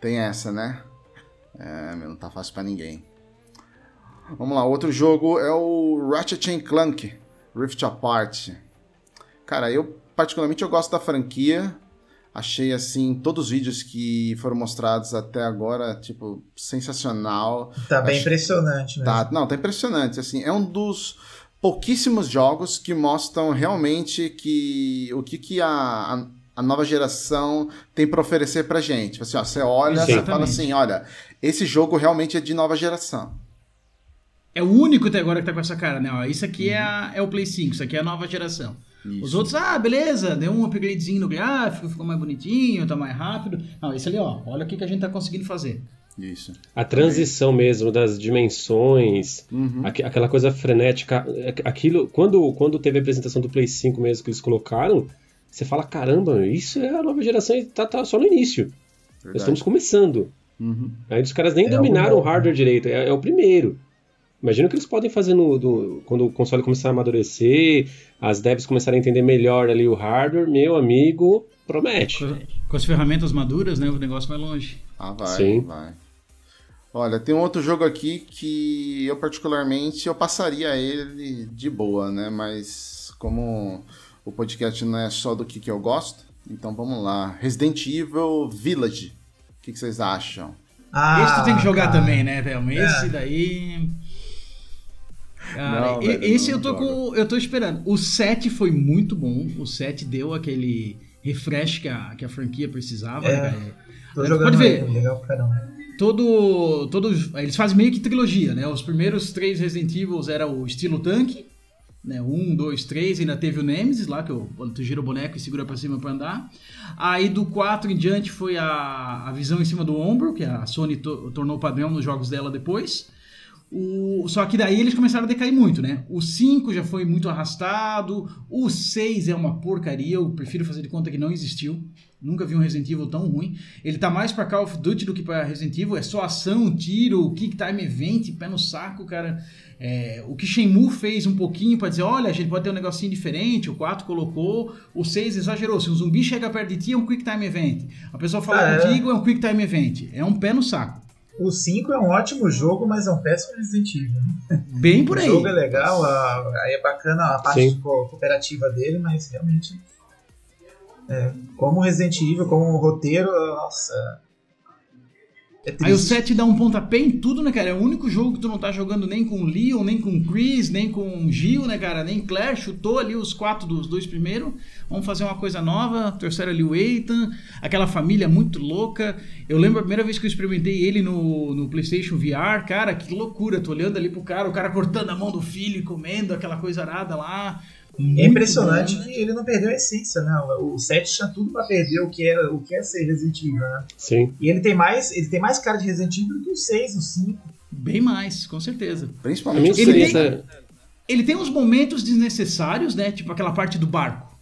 A: Tem essa, né? É, não tá fácil para ninguém. Vamos lá, outro jogo é o Ratchet Clank Rift Apart. Cara, eu particularmente eu gosto da franquia. Achei assim todos os vídeos que foram mostrados até agora, tipo, sensacional.
B: Tá bem Acho... impressionante, né?
A: Tá, não, tá impressionante, assim, é um dos pouquíssimos jogos que mostram realmente que o que que a, a, a nova geração tem para oferecer pra gente. Assim, ó, você olha, e você fala assim, olha, esse jogo realmente é de nova geração.
C: É o único até agora que tá com essa cara, né? Ó, isso aqui é, a, é o Play 5, isso aqui é a nova geração. Isso. Os outros, ah, beleza, deu um upgradezinho no gráfico, ficou mais bonitinho, tá mais rápido. Não, esse ali, ó, olha o que, que a gente tá conseguindo fazer.
A: Isso.
D: A transição mesmo das dimensões, uhum. aqu aquela coisa frenética, é, aquilo, quando, quando teve a apresentação do Play 5 mesmo que eles colocaram, você fala, caramba, isso é a nova geração e tá, tá só no início. Verdade. Nós estamos começando. Uhum. Aí os caras nem é dominaram o hardware direito, é, é o primeiro. Imagina o que eles podem fazer no, do, quando o console começar a amadurecer, as devs começarem a entender melhor ali o hardware, meu amigo, promete.
C: Com, com as ferramentas maduras, né, o negócio vai longe.
A: Ah, vai, Sim. vai. Olha, tem um outro jogo aqui que eu particularmente eu passaria ele de boa, né? Mas como o podcast não é só do que, que eu gosto, então vamos lá. Resident Evil Village. O que, que vocês acham?
C: Ah, esse tu tem que jogar cara. também, né, velho? Esse é. daí. Cara, não, velho, esse eu tô com. Eu tô esperando. O 7 foi muito bom. O 7 deu aquele refresh que a, que a franquia precisava.
B: É, né, tô jogando Pode ver. Aí, legal caramba.
C: Todo, todo, eles fazem meio que trilogia, né? Os primeiros três Resident Evil era o estilo tanque, né? Um, dois, três, ainda teve o Nemesis lá, que tu gira o boneco e segura pra cima pra andar. Aí do 4 em diante foi a, a visão em cima do ombro, que a Sony to, tornou padrão nos jogos dela depois. O, só que daí eles começaram a decair muito, né? O 5 já foi muito arrastado, o 6 é uma porcaria, eu prefiro fazer de conta que não existiu. Nunca vi um Resident Evil tão ruim. Ele tá mais pra Call of Duty do que pra Resident Evil. É só ação, tiro, kick time event, pé no saco, cara. É, o que Shenmue fez um pouquinho para dizer, olha, a gente pode ter um negocinho diferente, o 4 colocou, o 6 exagerou. Se um zumbi chega perto de ti, é um quick time event. A pessoa fala ah, contigo, é. um quick time event. É um pé no saco.
B: O 5 é um ótimo jogo, mas é um péssimo Resident Evil. Né?
C: Bem por aí.
B: O jogo é legal, aí é bacana a parte Sim. cooperativa dele, mas realmente. É, como Resident Evil, como roteiro, nossa.
C: É Aí o 7 dá um pontapé em tudo, né, cara? É o único jogo que tu não tá jogando nem com Leon, nem com Chris, nem com Gil, né, cara? Nem Claire. Chutou ali os quatro dos dois primeiros. Vamos fazer uma coisa nova. Terceiro ali o Ethan. Aquela família muito louca. Eu lembro a primeira vez que eu experimentei ele no, no PlayStation VR. Cara, que loucura. Tô olhando ali pro cara, o cara cortando a mão do filho e comendo aquela coisa arada lá.
B: Muito é impressionante bom, né? que ele não perdeu a essência, né? O 7 tinha tudo para perder o que, é, o que é ser Resident Evil, né?
D: Sim.
B: E ele tem mais, ele tem mais cara de Resident Evil do que o 6, o 5.
C: Bem mais, com certeza.
A: Principalmente
C: ele tem, é- ele tem uns momentos desnecessários, né? Tipo aquela parte do barco.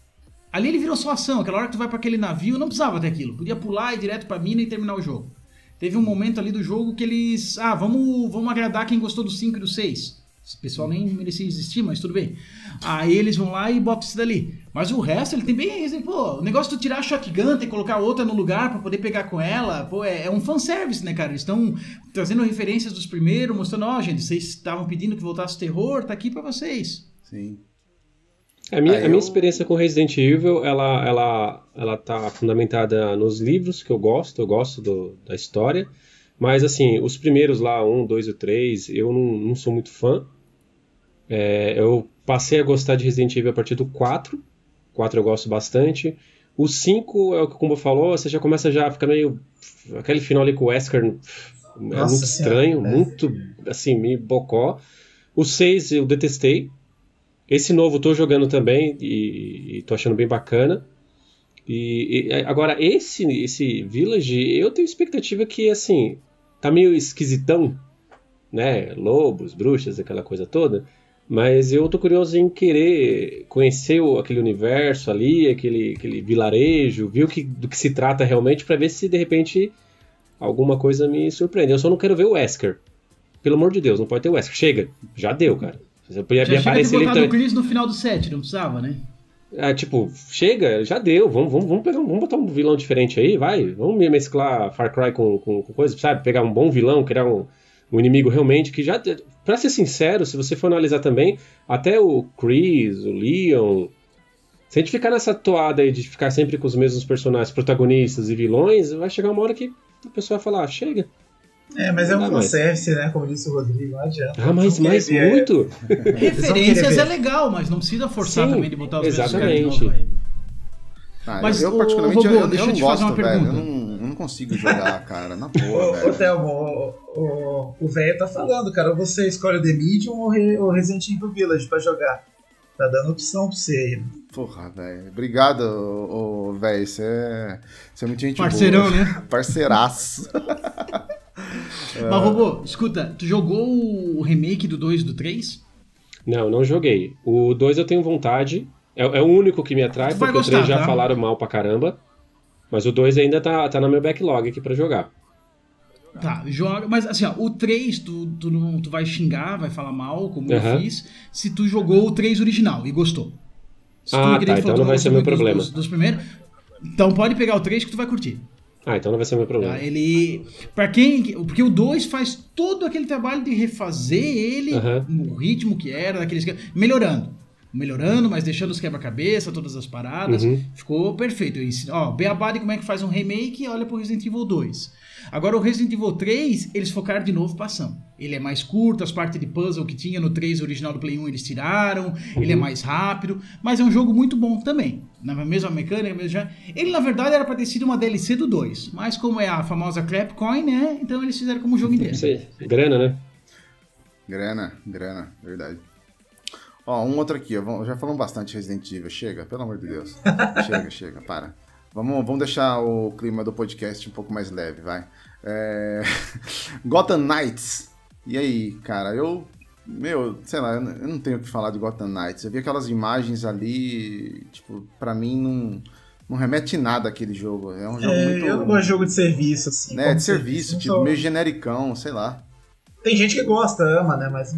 C: Ali ele virou só ação, aquela hora que tu vai para aquele navio, não precisava ter aquilo. Podia pular e ir direto pra mina e terminar o jogo. Teve um momento ali do jogo que eles. Ah, vamos, vamos agradar quem gostou do 5 e do 6. Esse pessoal nem merecia existir, mas tudo bem. Aí eles vão lá e botam isso dali. Mas o resto, ele tem bem. Pô, o negócio de tirar a shotgun e colocar outra no lugar para poder pegar com ela, pô, é, é um fanservice, né, cara? Eles estão trazendo referências dos primeiros, mostrando, ó, oh, gente, vocês estavam pedindo que voltasse o terror, tá aqui para vocês.
A: Sim.
D: A minha, a minha experiência com Resident Evil, ela, ela, ela tá fundamentada nos livros que eu gosto, eu gosto do, da história. Mas, assim, os primeiros lá, um, dois e três, eu não, não sou muito fã. É, eu passei a gostar de Resident Evil a partir do 4. 4 eu gosto bastante. O 5 é o que o Kumba falou, você já começa já a ficar meio. Aquele final ali com o Wesker é
B: Nossa
D: muito
B: Senhora,
D: estranho,
B: é.
D: muito assim, me bocó. O 6 eu detestei. Esse novo eu tô jogando também e, e tô achando bem bacana. E, e, agora, esse, esse Village, eu tenho expectativa que, assim, tá meio esquisitão, né? Lobos, bruxas, aquela coisa toda. Mas eu tô curioso em querer conhecer o- aquele universo ali, aquele, aquele vilarejo, ver o que, do que se trata realmente, pra ver se de repente alguma coisa me surpreende. Eu só não quero ver o Wesker. Pelo amor de Deus, não pode ter o Wesker. Chega, já deu, cara. Você podia
C: Já chega de
D: aparecer
C: botar
D: também.
C: do Chris no final do set, não precisava, né?
D: Ah, tipo, chega, já deu. Vamos, vamos, vamos, pegar, vamos botar um vilão diferente aí, vai. Vamos mesclar Far Cry com, com, com coisa, sabe? Pegar um bom vilão, criar um, um inimigo realmente que já. Pra ser sincero, se você for analisar também, até o Chris, o Leon. Se a gente ficar nessa toada aí de ficar sempre com os mesmos personagens, protagonistas e vilões, vai chegar uma hora que a pessoa vai falar, ah, chega.
B: É, mas é um fanservice, né? Como disse o Rodrigo, não adianta.
D: Ah, mas, mas
B: ver-
D: muito.
C: Referências é legal, mas não precisa forçar
D: Sim,
C: também de botar os mesmos caras de
D: exatamente.
C: novo. aí.
A: Ah,
C: Mas,
A: eu, eu particularmente,
C: Robô,
A: eu, eu
C: deixa eu te fazer
A: gosto,
C: uma
A: velho. Eu
C: pergunta.
A: Não, eu não consigo jogar, cara. Na boa,
B: Ô, ô
A: velho.
B: Thelmo, o- o- o velho tá falando, cara. Você escolhe o The Medium ou, Re- ou Resident Evil Village pra jogar. Tá dando opção pra você aí.
A: Porra, velho. Obrigado, ô, ô, velho. Você é, você é muito gente
C: Parceirão,
A: boa.
C: né?
A: Parceiraço.
C: Mas, Robô, escuta, tu jogou o remake do 2 e do 3?
D: Não, não joguei. O 2 eu tenho vontade. É, é o único que me atrai,
C: Tu
D: porque o 3
C: gostar,
D: já
C: tá?
D: falaram mal pra caramba. Mas o 2 ainda tá, tá no meu backlog aqui pra jogar.
C: Tá, joga. Mas assim, ó, o 3 tu, tu, não, tu vai xingar, vai falar mal, como eu
D: Aham.
C: fiz, se tu jogou o 3 original e gostou. Se
D: Ah,
C: que
D: tá, então não vai ser meu
C: dos-
D: problema.
C: Dos, dos primeiros. Então pode pegar o 3 que tu vai curtir.
D: Ah, então não vai ser meu problema.
C: Tá? Ele. Pra quem. Porque o 2 faz todo aquele trabalho de refazer ele no ritmo que era, daqueles. Melhorando. Melhorando, mas deixando os quebra-cabeça, todas as paradas.
D: Uhum.
C: Ficou perfeito. Eu ensino- Ó, Beabá de como é que faz um remake, olha pro Resident Evil 2. Agora o Resident Evil 3, eles focaram de novo pra ação. Ele é mais curto, as partes de puzzle que tinha no 3 original do Play 1 eles tiraram, ele é
D: Uhum.
C: mais rápido, mas é um jogo muito bom também. Na mesma mecânica, mesmo já. Ele na verdade era pra ter sido uma DLC do 2, mas como é a famosa Clapcoin, né? Então eles fizeram como jogo inteiro.
D: Isso aí, grana, né?
A: Grana, grana, verdade. Ó, um outro aqui, ó, já falamos bastante Resident Evil, chega, pelo amor de Deus. chega, chega, para. Vamos, vamos deixar o clima do podcast um pouco mais leve, vai. É... Gotham Knights. E aí, cara, eu. Meu, sei lá, eu não- tenho o que falar de Gotham Knights. Eu vi aquelas imagens ali, tipo, pra mim não, não remete nada aquele jogo. É um jogo
B: É,
A: muito.
B: Eu não gosto de jogo de serviço, assim.
A: né, de serviço,
B: Não
A: tipo,
B: sou-
A: meio genericão, sei lá.
B: Tem gente que gosta, ama, né? Mas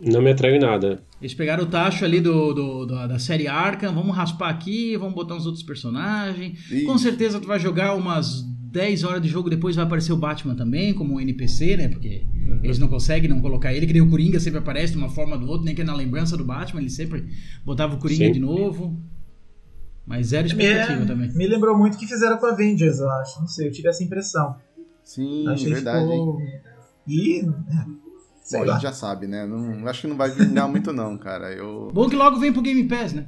D: Não me atraiu em nada.
C: Eles pegaram o tacho ali do, do- do- da série Arkham, vamos raspar aqui, vamos botar uns outros personagens.
A: Isso.
C: Com certeza tu vai jogar umas 10 horas de jogo, depois vai aparecer o Batman também, como um NPC, né? Porque eles não conseguem não colocar ele, que nem o Coringa sempre aparece de uma forma ou do outro, nem que é na lembrança do Batman, ele sempre botava o Coringa
D: Sim.
C: de novo. Mas zero
B: me,
C: expectativa também.
B: me lembrou muito o que fizeram com Avengers, eu acho. Não sei, eu tive essa impressão.
A: Sim,
B: Achei
A: verdade. hein?
B: ficou... E. é, Sei
A: Bom, a
B: lá.
A: gente já sabe, né? Não, acho que não vai vingar muito, não, cara. Eu.
C: Bom que logo vem pro Game Pass, né?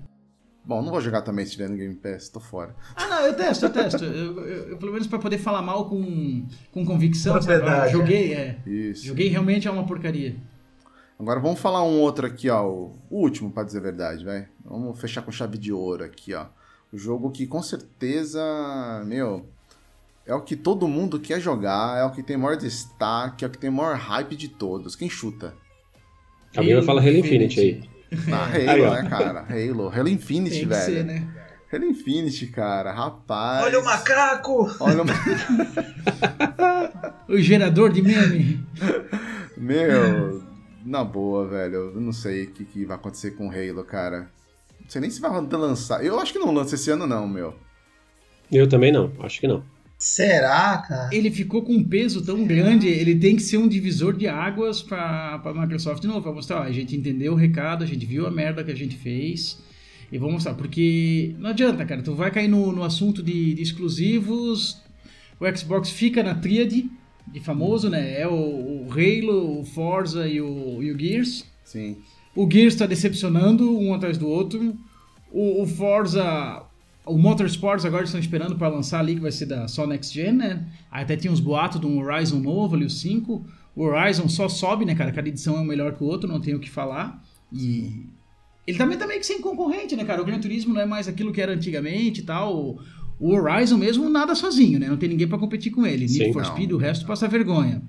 A: Bom, não vou jogar também se tiver no Game Pass, tô fora.
C: Ah, não, eu testo, eu testo. Eu, eu- eu, pelo menos pra poder falar mal com, com convicção, sabe? Ah,
B: Propriedade,
C: joguei, é.
A: Isso.
C: Joguei realmente é uma porcaria.
A: Agora vamos falar um outro aqui, ó. O último, pra dizer a verdade, vai. Vamos fechar com chave de ouro aqui, ó. O jogo que com certeza, meu, é o que todo mundo quer jogar, é o que tem maior destaque, é o que tem maior hype de todos. Quem chuta?
D: Alguém vai falar Halo Infinite aí.
A: Ah, Halo,
D: Aí,
A: né, cara? Halo. Halo Infinity,
C: Tem que
A: velho.
C: ser, né?
A: Halo Infinity, cara. Rapaz.
B: Olha o macaco!
A: Olha o
C: O gerador de meme.
A: Meu, na boa, velho. Eu não sei o que, que vai acontecer com o Halo, cara. Não sei nem se vai lançar. Eu acho que não lança esse ano, não, meu.
D: Eu também não, acho que não.
B: Será, cara?
C: Ele ficou com um peso tão grande, ele tem que ser um divisor de águas pra, pra Microsoft de novo, pra mostrar, ó, a gente entendeu o recado, a gente viu a merda que a gente fez e vamos mostrar, porque não adianta, cara, tu vai cair no, no assunto de, de exclusivos, o Xbox fica na tríade de famoso, né, é o, o Halo, o Forza e o, e o Gears,
A: Sim.
C: o Gears está decepcionando um atrás do outro. O, o Forza, o Motorsports agora estão esperando para lançar ali, que vai ser da só Next Gen, né? Aí até tinha uns boatos de um Horizon novo ali, o 5. O Horizon só sobe, né, cara? Cada edição é um melhor que o outro, não tenho o que falar. E ele também tá meio que sem concorrente, né, cara? O Gran Turismo não é mais aquilo que era antigamente e tal. O Horizon mesmo nada sozinho, né? Não tem ninguém para competir com ele. Need for. Speed, o resto passa vergonha.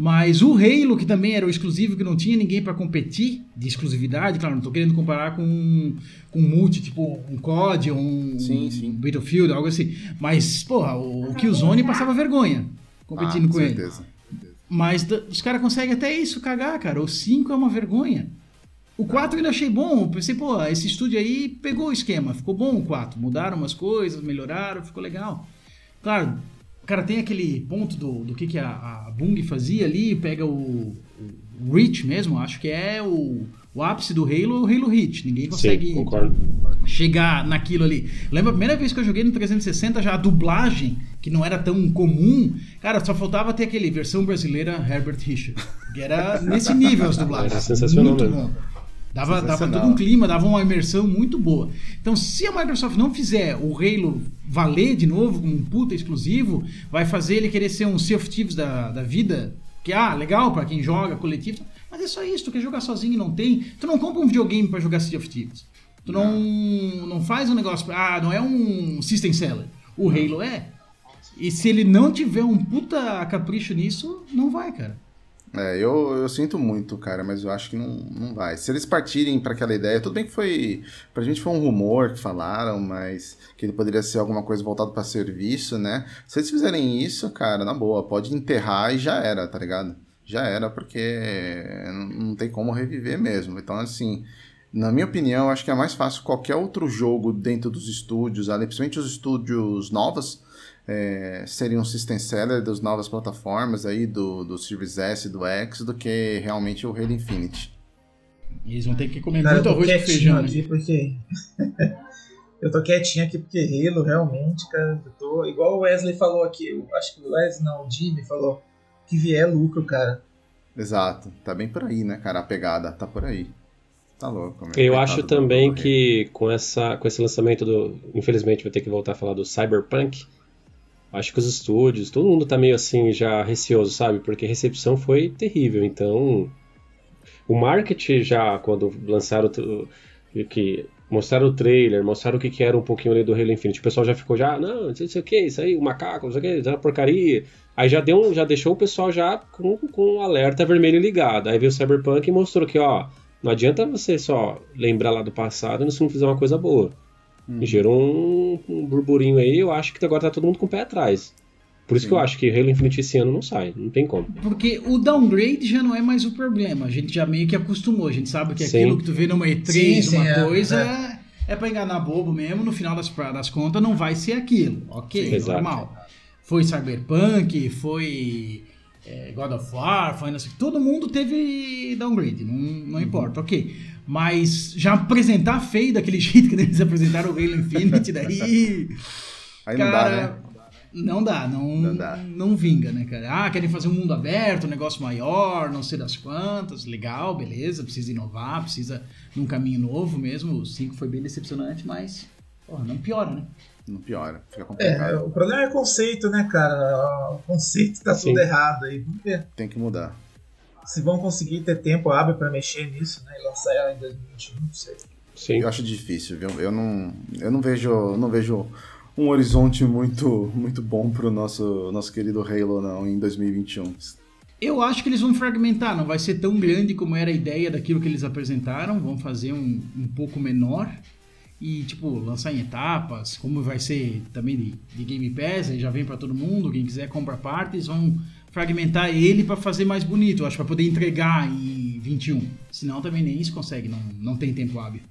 C: Mas o Halo, que também era o exclusivo, que não tinha ninguém para competir, de exclusividade, claro, não tô querendo comparar com com multi, tipo um COD um
A: Sim, sim.
C: Battlefield, algo assim. Mas, porra, o, o Killzone passava vergonha competindo
A: Ah,
C: com ele.
A: certeza.
C: Mas da- os caras conseguem até isso cagar, cara. O 5 é uma vergonha. O 4 eu ainda achei bom. Eu pensei, pô, esse estúdio aí pegou o esquema. Ficou bom o 4. Mudaram umas coisas, melhoraram, ficou legal. Claro, cara, tem aquele ponto do, do que, que a, a Bung fazia ali. Pega o, o Reach mesmo, acho que é o, o ápice do Halo, o Halo Reach. Ninguém consegue
D: Sim,
C: chegar naquilo ali. Lembra a primeira vez que eu joguei no 360 já a dublagem, que não era tão comum, cara, só faltava ter aquele versão brasileira Herbert Richard, que era nesse nível as dublagens.
D: Era sensacional
C: muito
D: mesmo.
C: bom. Dava, dava todo um clima, dava uma imersão muito boa. Então, se a Microsoft não fizer o Halo valer de novo como um puta exclusivo, vai fazer ele querer ser um Sea of Thieves da, da vida, que, ah, legal pra quem joga, coletivo, mas é só isso, tu quer jogar sozinho e não tem. Tu não compra um videogame pra jogar Sea of Thieves. Tu não, não faz um negócio. pra- Ah, não é um system seller. O Halo é. E se ele não tiver um puta capricho nisso, não vai, cara.
A: É, eu, eu sinto muito, cara, mas eu acho que não, não vai. Se eles partirem para aquela ideia, tudo bem que foi. Pra gente foi um rumor que falaram, mas que ele poderia ser alguma coisa voltada para serviço, né? Se eles fizerem isso, cara, na boa, pode enterrar e já era, tá ligado? Já era, porque não tem como reviver mesmo. Então, assim, na minha opinião, acho que é mais fácil qualquer outro jogo dentro dos estúdios, ali, principalmente os estúdios novos, é, seria um system seller das novas plataformas aí, do, do Series S e do X, do que realmente o Halo Infinite.
C: E eles vão ter que comer
B: Cara,
C: muito arroz
B: quietinho
C: feijão.
B: aqui porque. eu tô quietinho aqui porque Halo, realmente, cara, eu tô. Igual o Wesley falou aqui, eu acho que o Wesley não, o Jimmy falou que vier é lucro, cara.
A: Exato, tá bem por aí, né, cara? A pegada tá por aí. Tá louco. meu.
D: Eu acho também que com, essa, com esse lançamento do. Infelizmente, vou ter que voltar a falar do Cyberpunk. Acho que os estúdios, todo mundo tá meio assim já receoso, sabe? Porque a recepção foi terrível. Então, o marketing já, quando lançaram que mostraram o trailer, mostraram o que, que era um pouquinho ali do Halo Infinite, o pessoal já ficou já, não, não sei o que, isso aí, o macaco, não sei o que, isso é uma porcaria. Aí já deu, um- já deixou o pessoal já com, com o alerta vermelho ligado. Aí veio o Cyberpunk e mostrou que, ó, não adianta você só lembrar lá do passado se não fizer uma coisa boa. E gerou um, um burburinho aí, eu acho que agora tá todo mundo com o pé atrás. Por isso
A: Sim.
D: que eu acho que Halo Infinite esse ano não sai, não tem como.
C: Porque o downgrade já não é mais o problema. A gente já meio que acostumou. A gente sabe que
D: Sim.
C: aquilo que tu vê numa E3,
B: Sim,
C: uma
B: é,
C: coisa,
B: é.
C: é, pra enganar bobo mesmo. No final das, das contas, não vai ser aquilo. Ok,
D: Sim, exato.
C: normal. Foi Cyberpunk, foi é, God of War, foi não sei- Todo mundo teve downgrade, não, não importa, ok. Mas já apresentar feio daquele jeito que eles apresentaram o Halo Infinite, daí.
A: Aí não dá, né?
C: Não dá, não,
A: Não
C: não,
A: dá.
C: vinga, né, cara? Ah, querem fazer um mundo aberto, um negócio maior, não sei das quantas, legal, beleza, precisa inovar, precisa num caminho novo mesmo. O 5 foi bem decepcionante, mas, porra, não piora, né?
A: Não piora, fica
B: É,
A: complicado.
B: o problema é conceito, né, cara? O conceito tá
D: Sim.
B: tudo errado aí. Vamos ver
A: Tem que mudar.
B: Se vão conseguir ter tempo hábil pra mexer nisso, né? E lançar ela em 2021, não sei.
D: Sim.
A: Eu acho difícil, viu? Eu não, eu não vejo, não vejo um horizonte muito, muito bom pro nosso, nosso querido Halo não em 2021.
C: Eu acho que eles vão fragmentar, não vai ser tão grande como era a ideia daquilo que eles apresentaram, vão fazer um, um pouco menor e, tipo, lançar em etapas, como vai ser também de, de Game Pass, aí já vem pra todo mundo, quem quiser compra partes, vão fragmentar ele pra fazer mais bonito, eu acho, pra poder entregar em 21. Senão também nem isso consegue, não, não tem tempo hábil.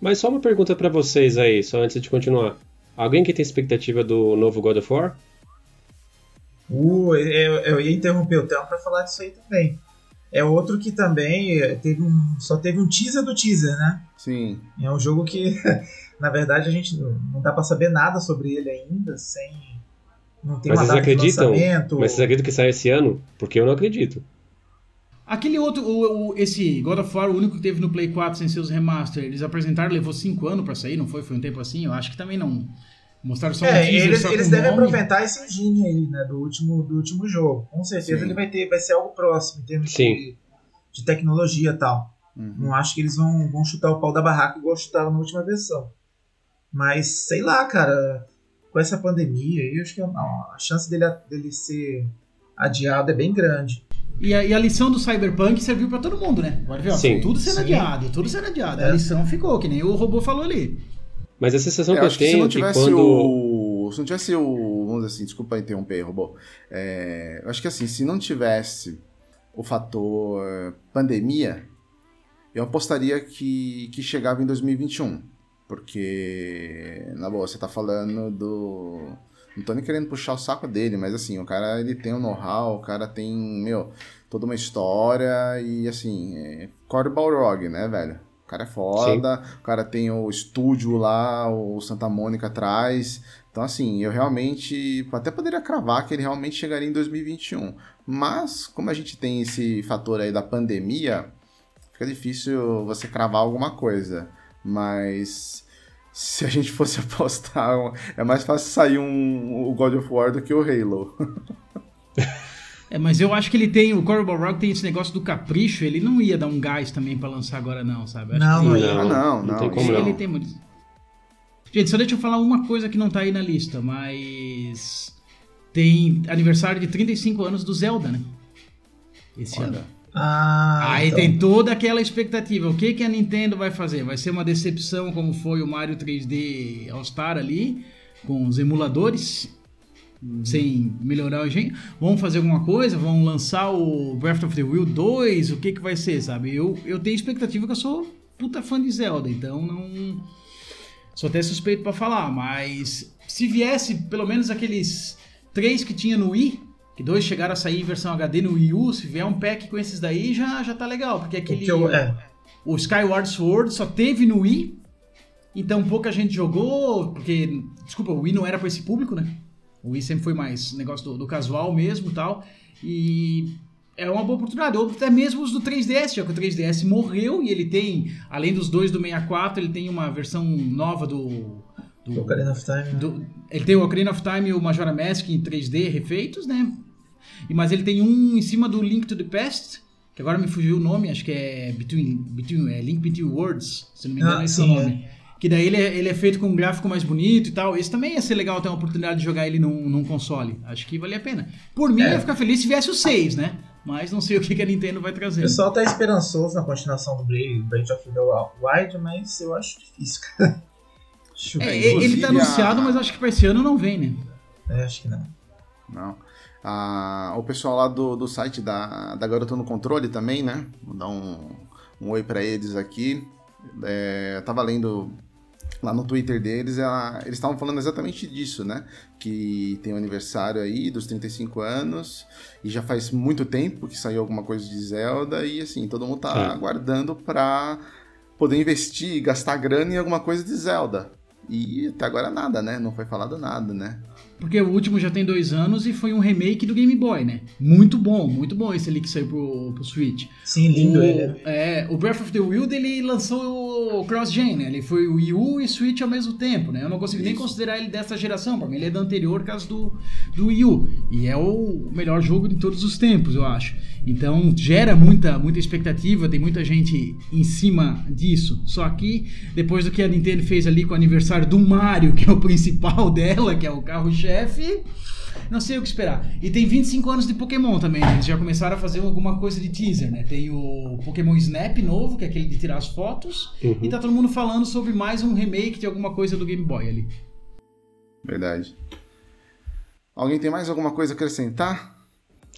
D: Mas só uma pergunta pra vocês aí, só antes de continuar. Alguém que tem expectativa do novo God of War?
B: Uh, eu, eu ia interromper o Thelma pra falar disso aí também. É outro que também é, teve um, só teve um teaser do teaser, né?
A: Sim,
B: É um jogo que, na verdade, a gente não, não dá pra saber nada sobre ele ainda, sem. Não tem
D: Mas
B: uma
D: vocês
B: data de
D: acreditam?
B: lançamento.
D: Mas vocês acreditam que sai esse ano? Porque eu não acredito.
C: Aquele outro, o, o- esse God of War, o único que teve no Play 4 sem seus remaster, eles apresentaram, levou 5 anos pra sair, não foi? Foi um tempo assim? Eu acho que também não. Mostraram só um
B: É,
C: teaser,
B: eles,
C: só
B: eles devem
C: nome.
B: aproveitar esse engine aí, né, do último, do último jogo. Com certeza
A: Sim.
B: ele vai ter, vai ser algo próximo em termos
D: Sim.
B: de, de tecnologia e tal.
A: Uhum.
B: Não acho que eles vão, vão chutar o pau da barraca igual chutaram na última versão. Mas, sei lá, cara, com essa pandemia aí, eu acho que a, a chance dele, dele ser adiado é bem grande.
C: E a, e a lição do Cyberpunk serviu pra todo mundo, né? Agora, viu?
D: Sim.
C: Tudo sendo
B: Sim.
C: adiado, tudo sendo adiado.
B: É.
C: A lição ficou, que nem o robô falou ali.
D: Mas a sensação
A: É,
D: que
A: eu
D: eu
A: acho que se
D: tenho
A: não
D: é que
A: tivesse
D: quando.
A: o. Se não tivesse o. Vamos dizer assim, desculpa interromper aí, robô. É, eu acho que assim, se não tivesse o fator pandemia, eu apostaria que, que chegava em 2021. Porque, na boa, você tá falando do. Não tô nem querendo puxar o saco dele, mas assim, o cara ele tem um know-how, o cara tem, meu, toda uma história e assim, é core Balrog, né, velho? O cara é foda, o cara tem o estúdio lá, o Santa Mônica atrás. Então, assim, eu realmente até poderia cravar que ele realmente chegaria em 2021. Mas, como a gente tem esse fator aí da pandemia, fica difícil você cravar alguma coisa. Mas se a gente fosse apostar, é mais fácil sair um, o God of War do que o Halo.
C: É, mas eu acho que ele tem, o Corbin Rock tem esse negócio do capricho, ele não ia dar um gás também pra lançar agora não, sabe?
B: Não,
C: que
B: não.
A: Ah, não, não,
D: tem como não.
C: ele tem muito... Gente, só deixa eu falar uma coisa que não tá aí na lista, mas tem aniversário de 35 anos do Zelda, né? Esse ano.
B: Ah,
C: Aí
B: então.
C: tem toda aquela expectativa. O que, que a Nintendo vai fazer? Vai ser uma decepção como foi o Mario 3D All Star ali, com os emuladores, sem melhorar o engenho? Vão fazer alguma coisa? Vão lançar o Breath of the Wild 2? O que, que vai ser, sabe? Eu, eu tenho expectativa que eu sou puta fã de Zelda, então não. Sou até suspeito pra falar, mas se viesse pelo menos aqueles três que tinha no Wii, que dois chegaram a sair em versão HD no Wii U, se vier um pack com esses daí já, já tá legal, porque aquele.
B: eu- é,
C: O Skyward Sword só teve no Wii, então pouca gente jogou, porque, desculpa, o Wii não era pra esse público, né? O Wii sempre foi mais negócio do, do casual mesmo e tal, e é uma boa oportunidade. Ou até mesmo os do 3DS, já que o 3DS morreu e ele tem, além dos dois do 64, ele tem uma versão nova do... do
B: Ocarina of Time. né?
C: do- ele tem o Ocarina of Time e o Majora Mask em 3D refeitos, né? E, mas ele tem um em cima do Link to the Past, que agora me fugiu o nome, acho que é Between, Between é Link Between Worlds, se não me engano
B: Ah,
C: é esse
B: sim,
C: o nome. Que daí ele é, ele é feito com um gráfico mais bonito e tal. Esse também ia ser legal ter uma oportunidade de jogar ele num, num console. Acho que valia a pena. Por mim,
B: É.
C: eu ia ficar feliz se viesse o 6, né? Mas não sei o que, que a Nintendo vai
B: O
C: trazer.
B: pessoal tá esperançoso na continuação do Blade, Blade of the Wild, mas eu acho difícil, cara. Deixa eu
C: É, ele tá anunciado, mas acho que pra esse ano não vem, né?
B: É, acho que não.
A: Não. Ah, o pessoal lá do, do site da, da Garota no Controle também, né? Vou dar um, um oi pra eles aqui. É, eu tava lendo lá no Twitter deles, ela- eles estavam falando exatamente disso, né? Que tem o aniversário aí dos 35 anos e já faz muito tempo que saiu alguma coisa de Zelda e assim, todo mundo tá
D: É.
A: aguardando pra poder investir e gastar grana em alguma coisa de Zelda. E até agora nada, né? Não foi falado nada, né?
C: Porque o último já tem dois anos e foi um remake do Game Boy, né? Muito bom, muito bom esse ali que saiu pro, pro Switch.
B: Sim, lindo
C: o,
B: ele.
C: É, o Breath of the Wild ele lançou o cross-gen, né? Ele foi o Wii U e Switch ao mesmo tempo, né? Eu não consigo nem
A: Isso.
C: considerar ele dessa geração, pra mim ele é da anterior caso do, do Wii U. E é o melhor jogo de todos os tempos, eu acho. Então gera muita, muita expectativa, tem muita gente em cima disso. Só que depois do que a Nintendo fez ali com o aniversário do Mario, que é o principal dela, que é o carro-chefe, não sei o que esperar. E tem 25 anos de Pokémon também, né? Eles já começaram a fazer alguma coisa de teaser, né? Tem o Pokémon Snap novo, que é aquele de tirar as fotos.
D: Uhum.
C: E tá todo mundo falando sobre mais um remake de alguma coisa do Game Boy ali.
A: Verdade. Alguém tem mais alguma coisa a acrescentar?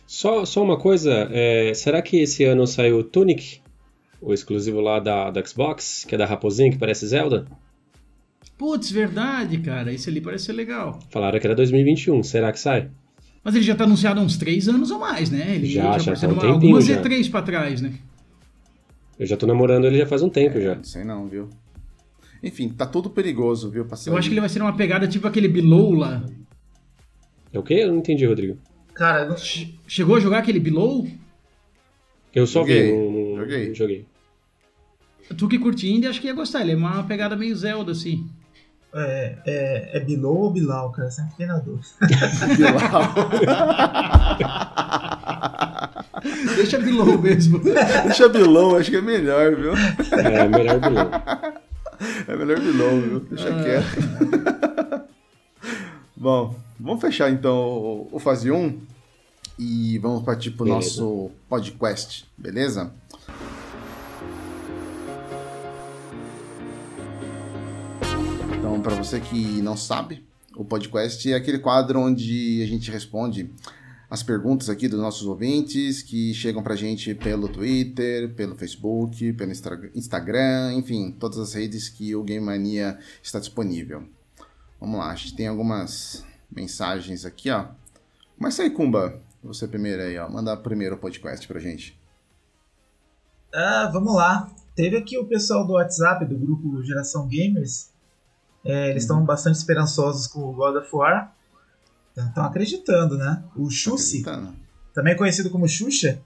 D: Só, só uma coisa, é, será que esse ano saiu o Tunic, o exclusivo lá da, da Xbox, que é da Raposinha, que parece Zelda?
C: Putz, verdade, cara. Esse ali parece ser legal.
D: Falaram que era 2021, será que sai?
C: Mas ele já tá anunciado há uns 3 anos ou mais, né? Ele
D: Já, já
C: apareceu
D: tá um tempinho
C: algumas
D: já.
C: E3 pra trás, né?
D: Eu já tô namorando ele já faz um tempo já.
A: Não sei não, viu? Enfim, tá tudo perigoso, viu? Pra
C: Eu acho que ele vai ser uma pegada tipo aquele Below lá.
D: É o quê? Eu não entendi, Rodrigo.
B: Cara, não-
C: Che- Chegou a jogar aquele Below?
D: Eu só
A: Joguei,
D: vi, não, não-
A: joguei.
D: não joguei.
C: Tu que curte indie, acho que ia gostar. Ele é uma pegada meio Zelda, assim.
B: É, é, é Bilou ou Bilal, cara? Sempre fiquei na dúvida.
C: Deixa below mesmo.
A: Deixa vilão, acho que é melhor, viu?
D: É, melhor vilão.
A: É melhor vilão, viu? Deixa quieto. Bom, vamos fechar então o, o fase 1 e vamos partir pro
D: Beleza.
A: nosso podcast, beleza? Para você que não sabe, o podcast é aquele quadro onde a gente responde as perguntas aqui dos nossos ouvintes que chegam pra gente pelo Twitter, pelo Facebook, pelo Instagram, enfim, todas as redes que o Game Mania está disponível. Vamos lá, a gente tem algumas mensagens aqui, ó. Começa aí, Kumba. Você primeiro aí, ó. Manda primeiro o podcast pra gente.
B: Ah, vamos lá. Teve aqui o pessoal do WhatsApp, do grupo Geração Gamers. É, eles estão bastante esperançosos com o God of War. Estão acreditando, né? O
A: Acreditando.
B: também conhecido como Xuxa,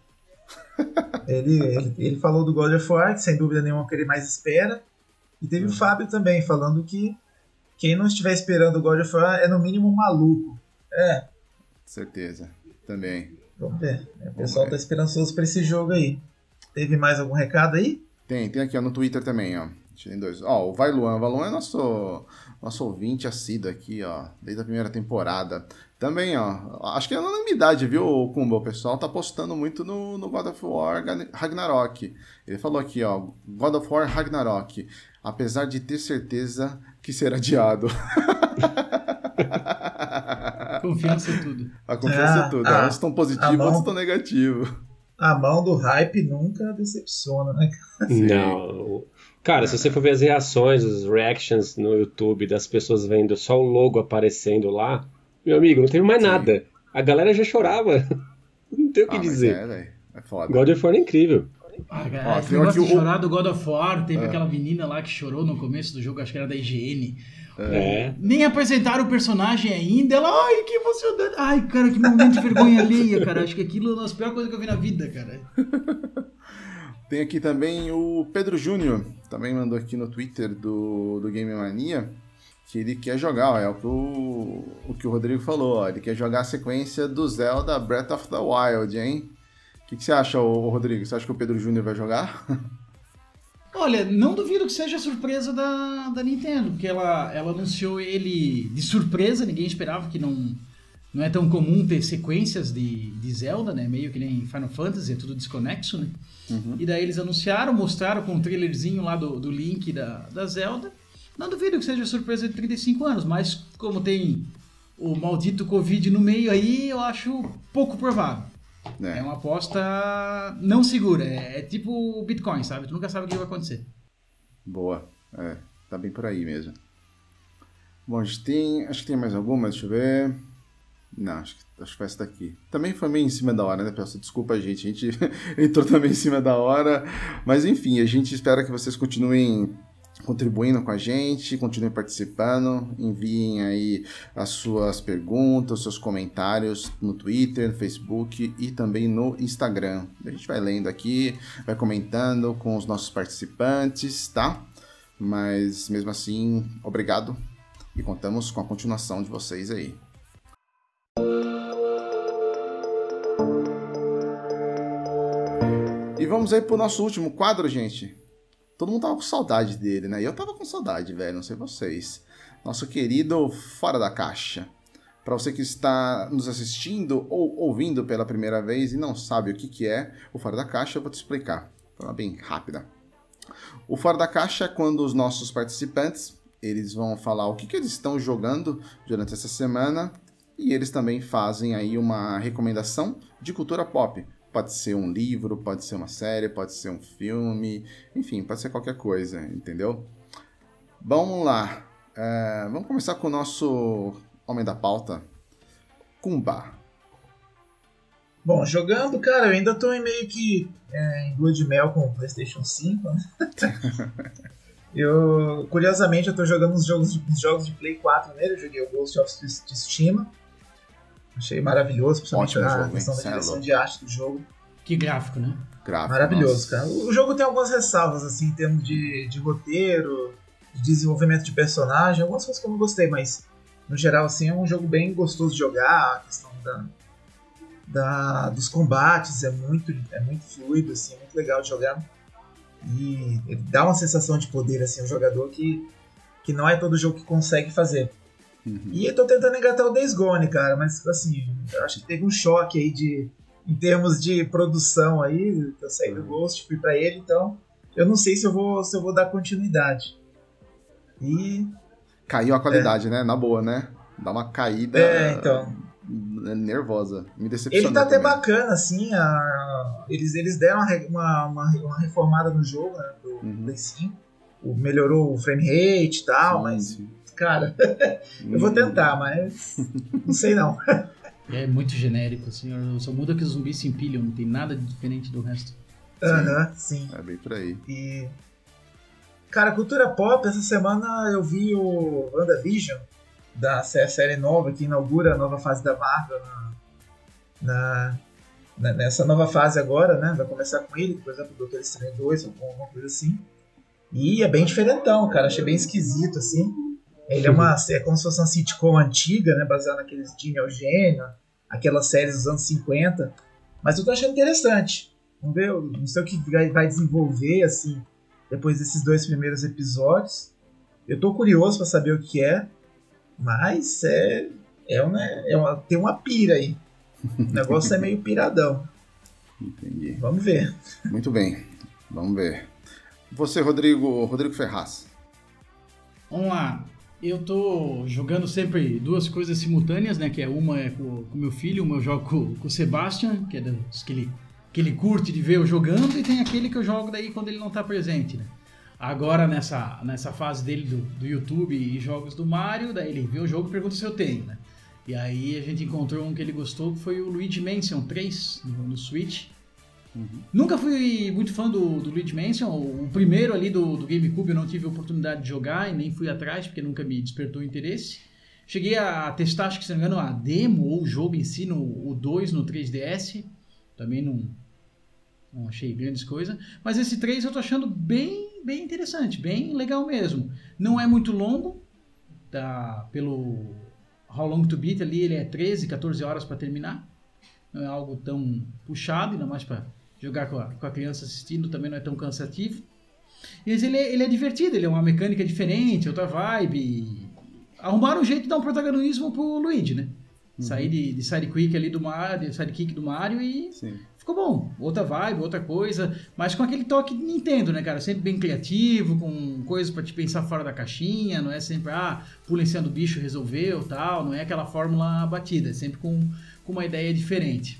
B: ele, ele, ele falou do God of War, que sem dúvida nenhuma é o que ele mais espera. E teve o Fábio também, falando que quem não estiver esperando o God of War é no mínimo maluco. É,
A: Certeza. Também.
B: vamos ver. O pessoal tá esperançoso pra esse jogo aí. Teve mais algum recado aí?
A: Tem, tem aqui ó, no Twitter também, ó. Tem dois. Ó, o Vai Luan. O Vai Luan é nosso, nosso ouvinte assíduo aqui, ó. Desde a primeira temporada. Também, ó. Acho que é unanimidade, viu, Kumba? O pessoal tá postando muito no, no God of War Ragnarok. Ele falou aqui, ó. God of War Ragnarok. Apesar de ter certeza que será adiado.
C: Confiança em tudo.
A: A confiança
B: Ah,
A: é tudo.
B: ah,
A: Uns estão
B: a
A: positivos, outros estão negativos.
B: A mão do hype nunca decepciona, né?
D: Não. Cara, se você for ver as reações, os reactions no YouTube das pessoas vendo só o logo aparecendo lá, meu amigo, não teve mais
A: Sim.
D: nada. A galera já chorava. Não tem o que
A: Ah,
D: dizer.
A: é, velho. É foda.
D: God of War é incrível.
C: Ah, cara, esse negócio de
A: o-
C: chorar do God of War, teve
A: É.
C: aquela menina lá que chorou no começo do jogo, acho que era da IGN.
D: É.
C: Nem apresentaram o personagem ainda, ela, ai, que emocionante. Ai, cara, que momento de vergonha alheia, cara. Acho que aquilo é uma das piores coisas que eu vi na vida, cara.
A: Tem aqui também o Pedro Júnior, também mandou aqui no Twitter do, do Game Mania, que ele quer jogar, ó, é o que o, o que o Rodrigo falou, ó, ele quer jogar a sequência do Zelda Breath of the Wild, hein? O que, que você acha, ô, Rodrigo? Você acha que o Pedro Júnior vai jogar?
C: Olha, não duvido que seja surpresa da, da Nintendo, porque ela, ela anunciou ele de surpresa, ninguém esperava que não, não é tão comum ter sequências de, de Zelda, né? Meio que nem Final Fantasy, é tudo desconexo, né? E daí eles anunciaram, mostraram com um trailerzinho lá do, do Link da, da Zelda. Não duvido que seja surpresa de 35 anos, mas como tem o maldito Covid no meio aí, eu acho pouco provável. É
A: É,
C: uma aposta não segura, é, é tipo o Bitcoin, sabe? Tu nunca sabe o que vai acontecer.
A: boa. É, tá bem por aí mesmo. Bom, a gente tem. Acho que tem mais alguma, deixa eu ver. Não, acho que, acho que foi essa daqui. Também foi meio em cima da hora, né, pessoal? Desculpa a gente, a gente entrou também em cima da hora. Mas enfim, a gente espera que vocês continuem contribuindo com a gente, continuem participando, enviem aí as suas perguntas, os seus comentários no Twitter, no Facebook e também no Instagram. A gente vai lendo aqui, vai comentando com os nossos participantes, tá? Mas mesmo assim, obrigado e contamos com a continuação de vocês aí. E vamos aí pro nosso último quadro, gente. Todo mundo tava com saudade dele, né? E eu tava com saudade, velho, não sei vocês. Nosso querido Fora da Caixa. Para você que está nos assistindo ou ouvindo pela primeira vez e não sabe o que, que é o Fora da Caixa, eu vou te explicar. Forma bem rápida. O Fora da Caixa é quando os nossos participantes eles vão falar o que, que eles estão jogando durante essa semana e eles também fazem aí uma recomendação de cultura pop. Pode ser um livro, pode ser uma série, pode ser um filme, enfim, pode ser qualquer coisa, entendeu? Vamos lá. É, vamos começar com o nosso homem da pauta, Kumba.
B: Bom, jogando, cara, eu ainda tô em meio que é, em lua de mel com o PlayStation 5. Né? eu, curiosamente, eu tô jogando uns jogos, de, uns jogos de Play 4 nele. Eu joguei o Ghost of Tsushima. Achei maravilhoso, principalmente
A: Ótimo
B: a
A: jogo, hein?
B: questão da
A: é
B: direção
A: louco.
B: de arte do jogo.
C: Que gráfico, né?
A: Gráfico,
B: Maravilhoso,
A: nossa.
B: cara. O jogo tem algumas ressalvas, assim, em termos de, de roteiro, de desenvolvimento de personagem, algumas coisas que eu não gostei, mas no geral, assim, é um jogo bem gostoso de jogar, a questão da, da- dos combates é muito, é muito fluido, assim, é muito legal de jogar. E ele dá uma sensação de poder, assim, ao jogador que, que não é todo jogo que consegue fazer.
A: Uhum.
B: E eu tô tentando engatar o Days Gone, cara, mas assim, eu acho que teve um choque aí de. Em termos de produção aí, eu saí do Ghost, fui pra ele, então eu não sei se eu vou, se eu vou dar continuidade. E.
A: Caiu a qualidade, né? Na boa, né? Dá uma caída
B: É, então.
A: nervosa. Me decepcionou
B: Ele tá até
A: também.
B: bacana, assim, a- eles, eles deram uma, uma, uma, reformada no jogo, né, do
A: Uhum.
B: Play 5. O- Melhorou o frame rate e tal,
A: Sim,
B: mas,
A: sim.
B: Cara, eu vou tentar, mas não sei não.
C: É muito genérico, assim. Só muda que os zumbis se empilham, não tem nada de diferente do resto.
B: Aham, sim.
A: É bem por aí.
B: E. Cara, cultura pop, essa semana eu vi o WandaVision, da sé- série nova, que inaugura a nova fase da Marvel na, na- na- nessa nova fase agora, né? Vai começar com ele, por exemplo, o Doutor Estranho 2, ou alguma coisa assim. E é bem diferentão, cara. Achei bem esquisito, assim. Ele é uma. É como se fosse uma sitcom antiga, né? Baseada naqueles Gene Eugênio, aquelas séries dos anos 50. Mas eu tô achando interessante. Vamos ver, não sei o que vai, desenvolver, assim, depois desses dois primeiros episódios. Eu tô curioso pra saber o que é, mas é. É uma, é uma, tem uma pira aí. O negócio é meio piradão.
A: Entendi.
B: Vamos ver.
A: Muito bem. Vamos ver. Você, Rodrigo, Rodrigo Ferraz.
C: Vamos lá. Eu tô jogando sempre duas coisas simultâneas, né? Que é uma é com o meu filho, uma eu jogo com, com o Sebastian, que é dos que ele, que ele curte de ver eu jogando, e tem aquele que eu jogo daí quando ele não tá presente, né? Agora nessa, nessa fase dele do, do YouTube e jogos do Mario, daí ele vê o jogo e pergunta se eu tenho, né? E aí a gente encontrou um que ele gostou, que foi o Luigi Mansion 3 no, no Switch. Nunca fui muito fã do, do Luigi Mansion. O, o primeiro ali do, do GameCube eu não tive a oportunidade de jogar e nem fui atrás, porque nunca me despertou interesse. Cheguei a testar, acho que se não me engano, a demo ou o jogo em si, no, o 2 no 3DS. Também não, não achei grandes coisas. Mas esse 3 eu tô achando bem, bem interessante, bem legal mesmo. Não é muito longo, tá, pelo How Long to Beat ali, ele é 13, 14 horas para terminar. Não é algo tão puxado, ainda mais para jogar com a, com a criança assistindo, também não é tão cansativo. Mas ele é, ele é divertido, ele é uma mecânica diferente, outra vibe. Arrumaram um jeito de dar um protagonismo pro Luigi, né? Sair de, de sidekick ali do Mario, sidekick do Mario e
A: Sim.
C: ficou bom. Outra vibe, outra coisa, mas com aquele toque de Nintendo, né, cara? Sempre bem criativo, com coisas pra te pensar fora da caixinha, não é sempre, ah, pula em cima do bicho, resolveu, tal, não é aquela fórmula batida, é sempre com, com uma ideia diferente.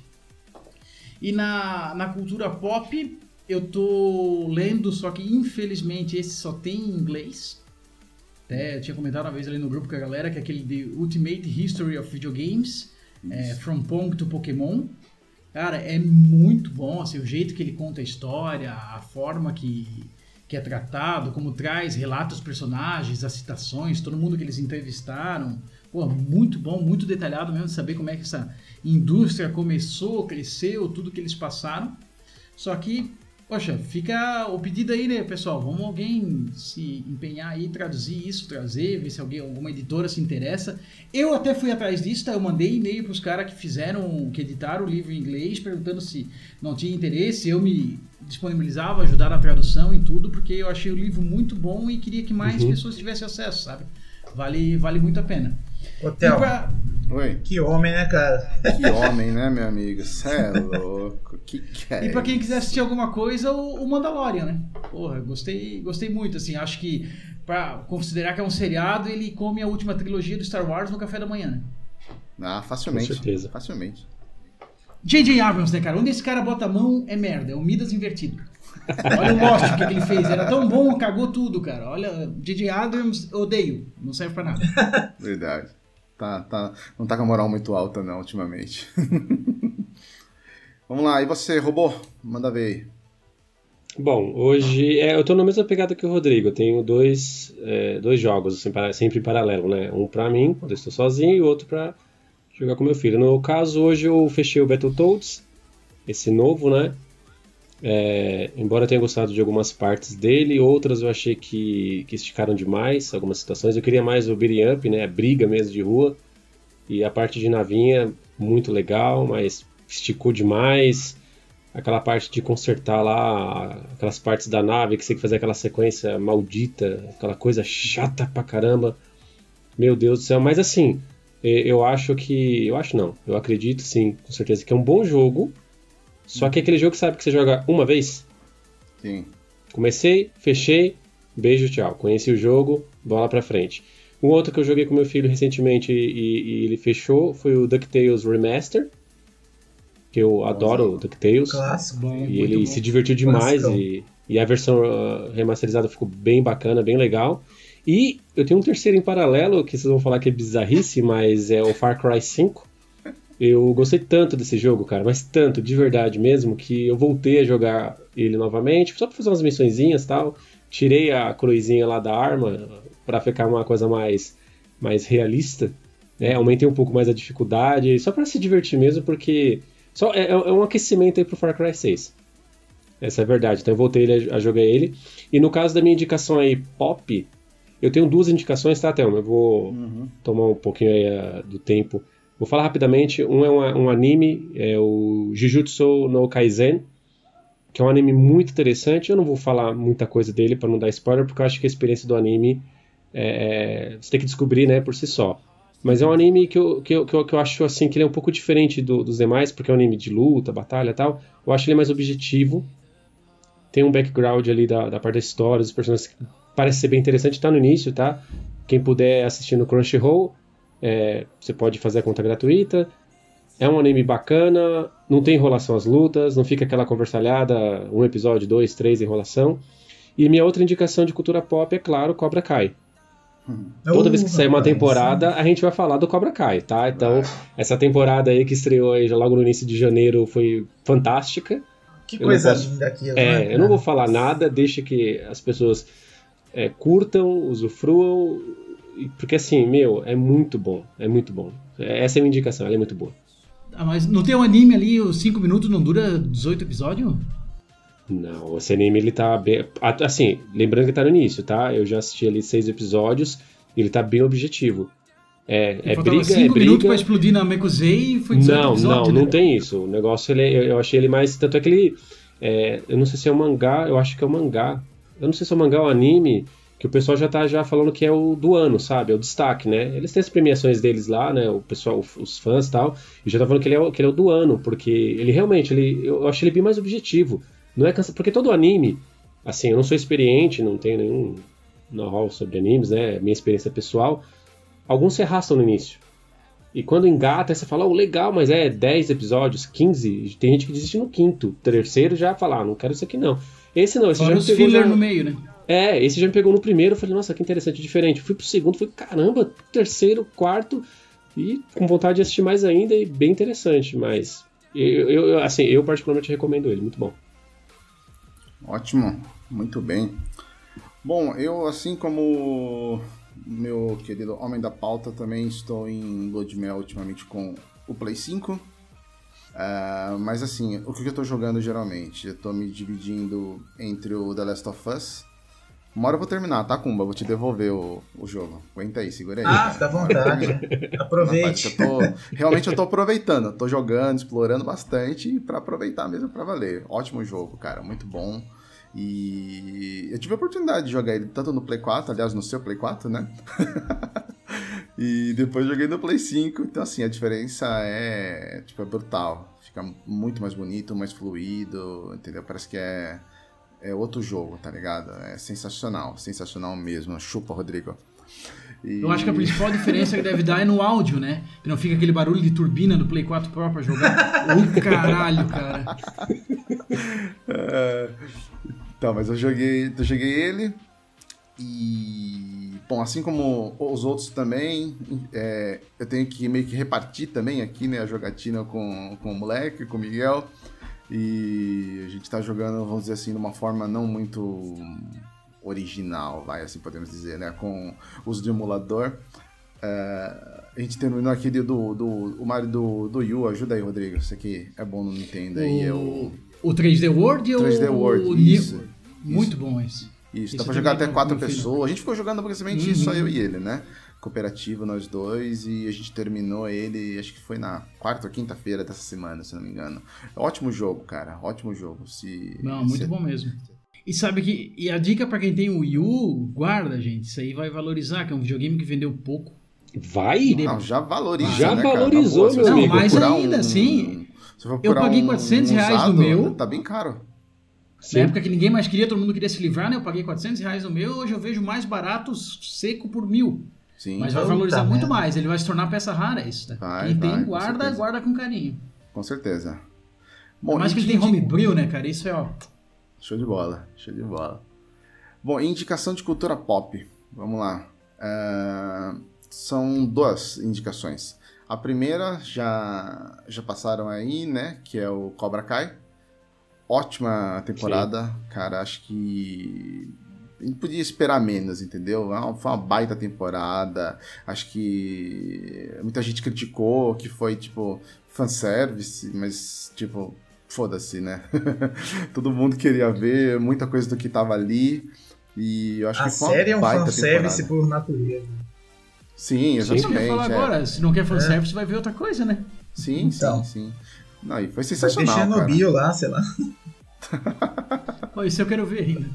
C: E na, na cultura pop, eu tô lendo, só que infelizmente esse só tem em inglês. Até eu tinha comentado uma vez ali no grupo com a galera que é aquele The Ultimate History of Video Games, é, From Pong to Pokémon. Cara, é muito bom, assim, o jeito que ele conta a história, a forma que, que é tratado, como traz, relata os personagens, as citações, todo mundo que eles entrevistaram. Pô, muito bom, muito detalhado mesmo, saber como é que essa indústria começou, cresceu, tudo que eles passaram. Só que, poxa, fica o pedido aí, né, pessoal? Vamos alguém se empenhar aí, traduzir isso, trazer, ver se alguém, alguma editora se interessa. Eu até fui atrás disso, tá? Eu mandei e-mail pros caras que fizeram, que editaram o livro em inglês, perguntando se não tinha interesse. Eu me disponibilizava, ajudar na tradução e tudo, porque eu achei o livro muito bom e queria que mais
D: Uhum.
C: pessoas tivessem acesso, sabe? Vale, vale muito a pena.
B: Hotel.
C: Pra-
A: Oi.
B: Que homem, né, cara?
A: Que homem, né, meu amigo? Cê é louco. Que que é
C: E pra quem
A: isso?
C: quiser assistir alguma coisa, o, o Mandalorian, né? Porra, gostei, gostei muito, assim, acho que pra considerar que é um seriado, ele come a última trilogia do Star Wars no café da manhã, né?
A: Ah, facilmente.
D: Com certeza.
A: Facilmente.
C: J.J. Abrams, né, cara? Onde esse cara bota a mão é merda, é o Midas invertido. Olha o Lost, o que, que ele fez. Era tão bom, cagou tudo, cara. Olha, J.J. Abrams, odeio. Não serve pra nada.
A: Verdade. Tá, tá, não tá com a moral muito alta, não, ultimamente. Vamos lá, e você, robô? Manda ver aí.
D: Bom, hoje é, eu tô na mesma pegada que o Rodrigo. Eu tenho dois, é, dois jogos assim, para- sempre em paralelo, né? Um pra mim, quando eu estou sozinho, e o outro pra jogar com meu filho. No caso, hoje eu fechei o Battletoads, esse novo, né? É, embora eu tenha gostado de algumas partes dele, outras eu achei que, que esticaram demais algumas situações. Eu queria mais o beating up, né? A briga mesmo de rua. E a parte de navinha, muito legal, mas esticou demais. Aquela parte de consertar lá aquelas partes da nave que você tem que fazer aquela sequência maldita, aquela coisa chata pra caramba. Meu Deus do céu, mas assim, eu acho que. Eu acho não, eu acredito sim, com certeza, que é um bom jogo. Só que aquele jogo que sabe que você joga uma vez.
A: Sim.
D: Comecei, fechei, beijo, tchau. Conheci o jogo, bola pra frente. Um outro que eu joguei com meu filho recentemente e, e ele fechou foi o DuckTales Remaster. Que eu adoro o DuckTales.
B: Clássico.
C: Bom,
D: E ele
C: bom.
D: se divertiu demais e, e a versão uh, remasterizada ficou bem bacana, bem legal. E eu tenho um terceiro em paralelo, que vocês vão falar que é bizarrice, mas é o Far Cry 5. Eu gostei tanto desse jogo, cara, mas tanto, de verdade mesmo, que eu voltei a jogar ele novamente, só pra fazer umas missõezinhas e tal. Tirei a cruzinha lá da arma pra ficar uma coisa mais, mais realista. né? Aumentei um pouco mais a dificuldade, só pra se divertir mesmo, porque só é, é um aquecimento aí pro Far Cry 6. Essa é a verdade. Então eu voltei a, a jogar ele. E no caso da minha indicação aí, pop, eu tenho duas indicações, tá, Thelma? Eu vou tomar um pouquinho aí ah, do tempo. Vou falar rapidamente. Um é um, anime, é o Jujutsu no Kaisen, que é um anime muito interessante. Eu não vou falar muita coisa dele para não dar spoiler, porque eu acho que a experiência do anime é, é, você tem que descobrir, né, por si só. Mas é um anime que eu, que eu, que eu, que eu acho assim que ele é um pouco diferente do- dos demais, porque é um anime de luta, batalha e tal. Eu acho ele mais objetivo. Tem um background ali da, da parte da história, dos personagens que parece ser bem interessante. Tá no início, tá? Quem puder assistir no Crunchyroll, é, você pode fazer a conta gratuita. É um anime bacana, não tem enrolação às lutas, não fica aquela conversalhada, um episódio, dois, três, enrolação. E minha outra indicação de cultura pop é, claro, Cobra Kai. Toda vez que sair uma temporada, a gente vai falar do Cobra Kai, tá? Então, essa temporada aí que estreou aí já logo no início de janeiro foi fantástica.
B: Que
D: Eu
B: coisa
D: posso-
B: linda aquilo.
D: É,
B: né,
D: eu não vou falar nada, deixa que as pessoas é, curtam, usufruam, porque assim, meu, é muito bom, é muito bom. Essa é a minha indicação, ela é muito boa.
C: Ah, mas não tem um anime ali, os 5 minutos não dura 18 episódios?
D: Não, esse anime ele tá bem. Assim, lembrando que tá no início, tá? Eu já assisti ali seis episódios e ele tá bem objetivo. É, é briga, é
C: 5 minutos
D: briga.
C: pra explodir na Mekuzei e foi 18
D: Não,
C: episódios,
D: não,
C: né?
D: não tem isso. O negócio, ele, eu, eu achei ele mais. Tanto é que ele. é, eu não sei se é um mangá, eu acho que é um mangá. Eu não sei se é um mangá ou anime, que o pessoal já tá já falando que é o do ano, sabe? É o destaque, né? Eles têm as premiações deles lá, né? O pessoal, os fãs e tal, e já tá falando que ele, é, o- que ele é o do ano, porque ele realmente, ele, eu achei ele bem mais objetivo. Não é cansa... Porque todo anime, assim, eu não sou experiente, não tenho nenhum know-how sobre animes, né? Minha experiência pessoal. Alguns se arrastam no início. E quando engata, você fala, oh, legal, mas é 10 episódios, 15. Tem gente que desiste no quinto. Terceiro já fala, ah, não quero isso aqui não. Esse não, esse
C: Fora
D: já
C: os filler
D: já-
C: no meio, né?
D: É, esse já me pegou no primeiro. Eu falei, nossa, que interessante, diferente. Fui pro segundo, falei, caramba, terceiro, quarto. E com vontade de assistir mais ainda e bem interessante. Mas, eu, eu- assim, eu particularmente recomendo ele, muito bom.
A: Ótimo, muito bem. Bom, eu, assim como meu querido homem da pauta, também estou em lua ultimamente com o Play 5. Ah, mas assim, o que eu estou jogando geralmente? Eu estou me dividindo entre o The Last of Us. Uma hora eu vou terminar, tá, Kumba? Vou te devolver o, o jogo. Aguenta aí, segura aí.
B: Ah, fica à vontade. Aproveite.
A: eu tô, realmente eu tô aproveitando, tô jogando, explorando bastante pra aproveitar mesmo pra valer. Ótimo jogo, cara, muito bom. E eu tive a oportunidade de jogar ele tanto no Play 4, aliás, no seu Play 4, né? e depois joguei no Play 5, então assim, a diferença é, tipo, é brutal. Fica muito mais bonito, mais fluido, entendeu? Parece que é, é outro jogo, tá ligado? É sensacional, sensacional mesmo. Chupa, Rodrigo. E-
C: Eu acho que a principal diferença que deve dar é no áudio, né? Que não fica aquele barulho de turbina do Play 4 Pro pra jogar. Ô caralho, cara.
A: É, Então, mas eu joguei, eu joguei ele e bom, assim como os outros também, é, eu tenho que meio que repartir também aqui, né, a jogatina com, com o moleque, com o Miguel. E a gente tá jogando, vamos dizer assim, de uma forma não muito original, vai, assim podemos dizer, né, com uso de emulador. É, a gente terminou aquele do, do o Mario do, do Yu, ajuda aí, Rodrigo, isso aqui é bom no Nintendo aí, é o...
C: O 3D World ou
A: 3D World,
C: o
A: isso.
C: Muito bom esse.
A: Isso, dá pra jogar até quatro pessoas. A gente ficou jogando basicamente
C: Uhum.
A: só eu e ele, né? Cooperativo, nós dois, e a gente terminou ele, acho que foi na quarta ou quinta-feira dessa semana, se não me engano. Ótimo jogo, cara. Ótimo jogo. Se,
C: Não, muito
A: se-
C: bom mesmo. E sabe que. E a dica pra quem tem o Wii U, guarda, gente. Isso aí vai valorizar, que é um videogame que vendeu pouco.
D: Vai?
A: Não, já valoriza.
D: Já
A: né,
D: valorizou,
A: boa, se
D: meu amigo.
C: mais
A: procurar
C: ainda,
A: um-
C: sim.
A: se for
C: Eu paguei
A: um
C: 400 reais no meu.
A: Tá bem caro.
D: Sim.
C: Na época que ninguém mais queria, todo mundo queria se livrar, né? Eu paguei 400 reais no meu, hoje eu vejo mais baratos seco por mil.
A: Sim,
C: Mas vai
B: Puta
C: valorizar muito mais, ele vai se tornar peça rara, é isso. Né?
A: Vai,
C: Quem
A: vai,
C: tem, guarda, guarda com carinho.
A: com certeza.
C: Por mais que ele tem homebrew, né, cara? Isso é, ó.
A: Show de bola, show de bola. Bom, indicação de cultura pop. Vamos lá. É, São duas indicações. A primeira já, já passaram aí, né? Que é o Cobra Kai. Ótima temporada, cara. Acho que a gente podia esperar menos, entendeu? É Foi uma baita temporada. Acho que muita gente criticou que foi tipo fanservice, mas tipo, foda-se, né? Todo mundo queria ver muita coisa do que tava ali. E eu acho
B: A
A: que foi uma
B: série é um
A: baita
B: fanservice
A: temporada.
B: por natureza.
A: Sim,
C: eu ia
A: exatamente.
C: falar
A: é.
C: agora. Se não quer fanservice, vai ver outra coisa, né?
A: Sim,
B: Então.
A: sim, sim. Não, e foi
B: Vai ter
A: sensacional.
B: Chernobyl lá, sei lá.
C: Pô, isso eu quero ver ainda.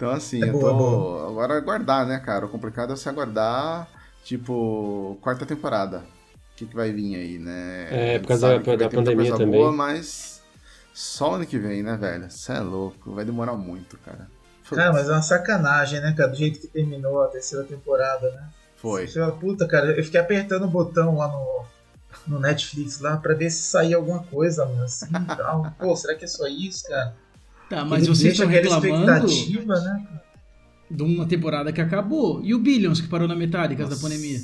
A: Então, assim,
B: É
A: eu
B: boa,
A: tô.
B: boa.
A: Agora aguardar, né, cara? O complicado é você aguardar, tipo, quarta temporada. O que, que vai vir aí, né?
D: É, por causa da- da pandemia
A: coisa
D: também.
A: Boa, mas só ano que vem, né, velho? Você é louco. Vai demorar muito, cara.
B: Cara, mas é uma sacanagem, né, cara? Do jeito que terminou a terceira temporada, né?
A: Foi.
B: Você fala, puta, cara, eu fiquei apertando o botão lá no, no Netflix lá pra ver se saía alguma coisa, mano, assim tal. Pô, será que é só isso, cara?
C: Tá, mas
B: Ele
C: vocês estão
B: aquela
C: reclamando
B: expectativa, né?
C: de uma temporada que acabou. E o Billions, que parou na metade, por causa da pandemia.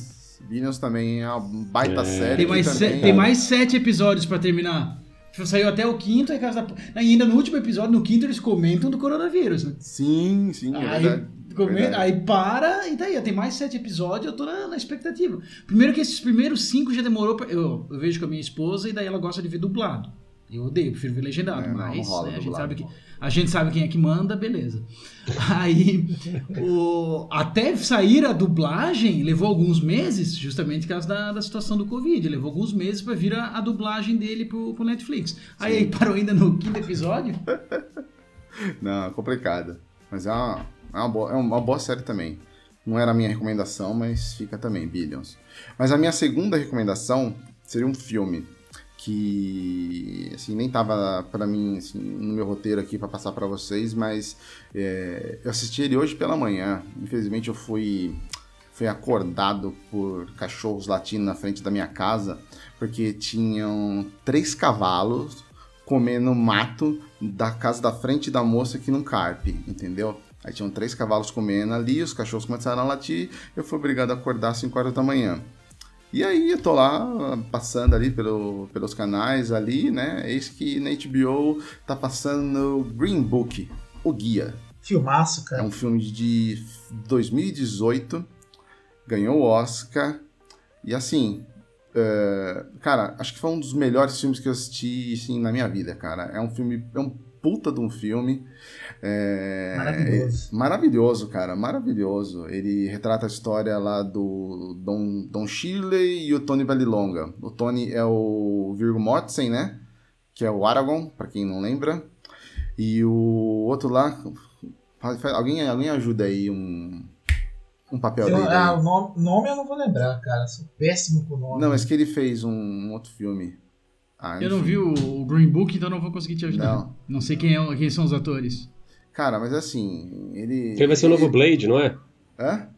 A: Billions também é uma baita
D: É.
A: série.
C: Tem mais,
A: também...
C: se- tem mais sete episódios pra terminar. Saiu até o quinto, aí, por causa da... ainda no último episódio, no quinto, eles comentam do coronavírus, né?
A: Sim, sim, é
C: Aí,
A: verdade.
C: come-
A: Verdade.
C: aí para, e daí, tem mais sete episódios, eu tô na, na expectativa. Primeiro que esses primeiros cinco já demorou pra. Eu, eu vejo com a minha esposa e daí ela gosta de ver dublado. Eu odeio, prefiro ver legendado,
A: É,
C: mas
A: rola
C: né, a, gente
A: dublado,
C: sabe que, a gente sabe quem é que manda, beleza. Aí, o, até sair a dublagem levou alguns meses, justamente por causa da, da situação do Covid. Levou alguns meses pra vir a, a dublagem dele pro, pro Netflix. Aí parou ainda no quinto episódio.
A: Não, é complicado. Mas é uma, é, uma boa, é uma boa série também. Não era a minha recomendação, mas fica também, Billions. Mas a minha segunda recomendação seria um filme que assim nem tava pra mim assim, no meu roteiro aqui pra passar pra vocês, mas é, eu assisti ele hoje pela manhã. Infelizmente eu fui fui acordado por cachorros latindo na frente da minha casa porque tinham três cavalos comendo mato da casa da frente da moça que não carpe, entendeu? Aí tinham três cavalos comendo ali, os cachorros começaram a latir, eu fui obrigado a acordar às 5 horas da manhã. E aí eu tô lá, passando ali pelo, pelos canais ali, né? Eis que na HBO tá passando Green Book, o Guia.
B: Filmaço,
A: É
B: cara.
A: um filme de 2018, ganhou o Oscar, e assim, é, cara, acho que foi um dos melhores filmes que eu assisti assim, na minha vida, cara. É um filme, é um puta de um filme. É,
B: Maravilhoso.
A: é maravilhoso, cara, maravilhoso. Ele retrata a história lá do Don, Don Shirley e o Tony Valilonga. O Tony é o Virgo Mortensen, né? Que é o Aragorn, pra quem não lembra. E o outro lá, faz- faz- alguém, alguém ajuda aí um, um papel
B: Eu-
A: dele.
B: ah,
A: aí.
B: o nome, nome eu não vou lembrar, cara. Sou péssimo com o nome.
A: Não, mas que ele fez um, um outro filme. Ah,
C: Eu não vi o, o Green Book, então não vou conseguir te ajudar.
A: Não.
C: Não, sei quem, é, quem são os atores.
A: Cara, mas assim, ele.
D: Ele vai ser o novo Blade, não é?
A: Hã?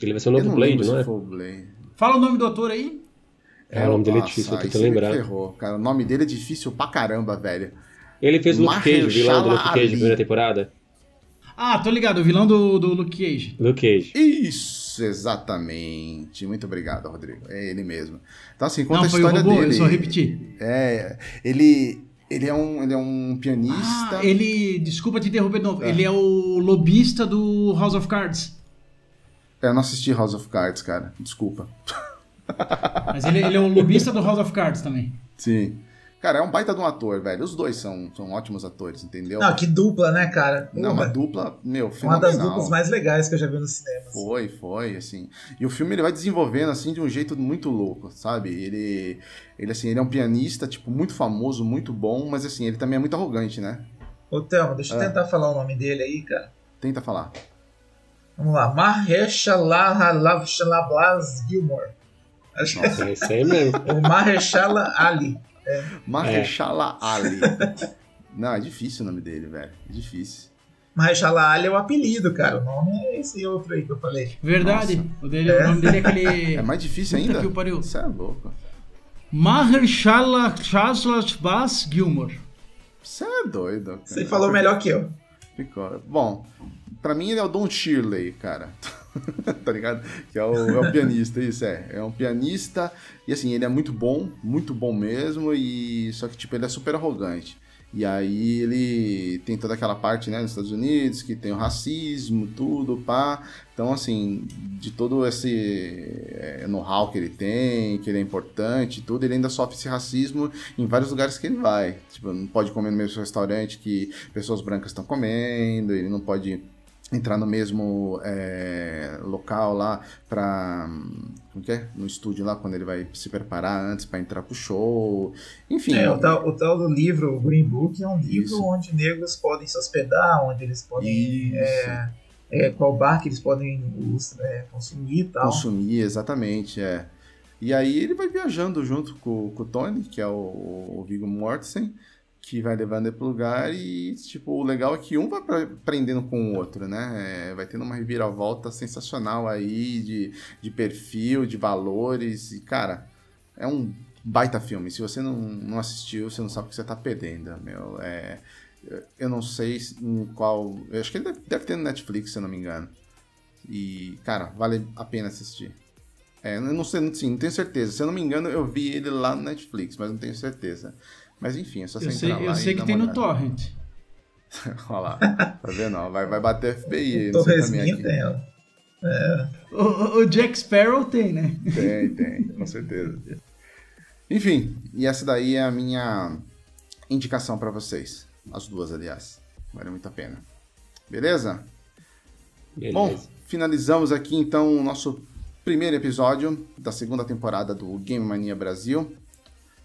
D: Ele vai ser o novo
A: não
D: Blade, não é?
A: Blade.
C: Fala o nome do ator aí.
D: É, o nome dele é difícil, eu
A: me
D: lembrar.
A: Ferrou, cara. O nome dele é difícil pra caramba, velho.
D: Ele fez o Luke Cage, o vilão do Luke Cage na primeira temporada.
C: Ah, tô ligado, o vilão do, do Luke Cage.
D: Luke Cage.
A: Isso, exatamente. Muito obrigado, Rodrigo. É ele mesmo. Então, assim, conta
C: não,
A: a
C: foi o
A: história
C: robô,
A: dele.
C: eu só repeti.
A: É, ele, ele, é um, ele é um pianista.
C: Ah, ele. Desculpa te interromper de novo.
A: É.
C: Ele é o lobista do House of Cards.
A: Eu não assisti House of Cards, cara. Desculpa.
C: Mas ele, ele é o lobista do House of Cards também.
A: Sim. Cara, é um baita de um ator, velho. Os dois são, são ótimos atores, entendeu?
B: Não, que dupla, né, cara?
A: Não, uma dupla, meu,
B: uma
A: fenomenal.
B: das duplas mais legais que eu já vi no cinema. assim.
A: Foi, foi, assim. E o filme ele vai desenvolvendo assim de um jeito muito louco, sabe? Ele ele assim, ele é um pianista, tipo, muito famoso, muito bom, mas assim, ele também é muito arrogante, né?
B: Ô, Thelma, deixa eu
A: Ah.
B: tentar falar o nome dele aí, cara.
A: Tenta falar.
B: Vamos lá. Mahershala Blas Gilmore. Acho que
D: É esse aí mesmo.
B: o Mahershala Ali.
A: Mahershala Ali. Não, é difícil o nome dele, velho. É difícil.
B: Mahershala Ali é o apelido, cara. O nome é esse outro aí que eu falei.
C: Verdade. O, dele, o nome dele é aquele.
A: É mais difícil ainda?
C: que o pariu.
A: Você é louco.
C: Mahershala Chaslas Bas Gilmore.
A: Você é doido. cara.
B: Você falou melhor que eu.
A: Ficou. Bom, pra mim ele é o Don Shirley, cara. tá ligado? Que é o, é o pianista, isso é. É um pianista e assim, ele é muito bom, muito bom mesmo, e só que tipo, ele é super arrogante. E aí ele tem toda aquela parte, né, nos Estados Unidos, que tem o racismo, tudo, pá. Então, assim, de todo esse é, know-how que ele tem, que ele é importante, tudo, ele ainda sofre esse racismo em vários lugares que ele vai. Tipo, não pode comer no mesmo restaurante que pessoas brancas estão comendo, ele não pode entrar no mesmo é, local lá pra. Como que é? No estúdio lá, quando ele vai se preparar antes pra entrar pro show. Enfim.
B: É, o tal, o tal do livro, o Green Book, é um livro
A: Isso.
B: onde negros podem se hospedar, onde eles podem. É, é, qual bar que eles podem é, consumir e tal.
A: consumir, exatamente, é. E aí ele vai viajando junto com, com o Tony, que é o, o Viggo Mortensen, que vai levando ele pro lugar e, tipo, o legal é que um vai aprendendo com o outro, né? É, vai tendo uma reviravolta sensacional aí de, de perfil, de valores e, cara, é um baita filme. Se você não, não assistiu, você não sabe o que você tá perdendo, meu. É, eu não sei em qual... Eu acho que ele deve, deve ter no Netflix, se eu não me engano. E, cara, vale a pena assistir. É, eu não sei, sim, não tenho certeza. Se eu não me engano, eu vi ele lá no Netflix, mas não tenho certeza. Mas enfim, é só você
C: Eu sei,
A: entrar lá
C: eu
A: e
C: sei que tem no. Torrent.
A: Olha lá, tá vendo? ó? Vai, vai bater FBI aí,
B: O
A: não sei também
B: Torresminha
A: aqui.
B: tem ela.
C: O, o- o Jack Sparrow tem, né?
A: Tem, tem, com certeza. Enfim, e essa daí é a minha indicação pra vocês. As duas, aliás. Vale muito a pena. Beleza?
D: Beleza.
A: Bom, finalizamos aqui então o nosso primeiro episódio da segunda temporada do Game Mania Brasil.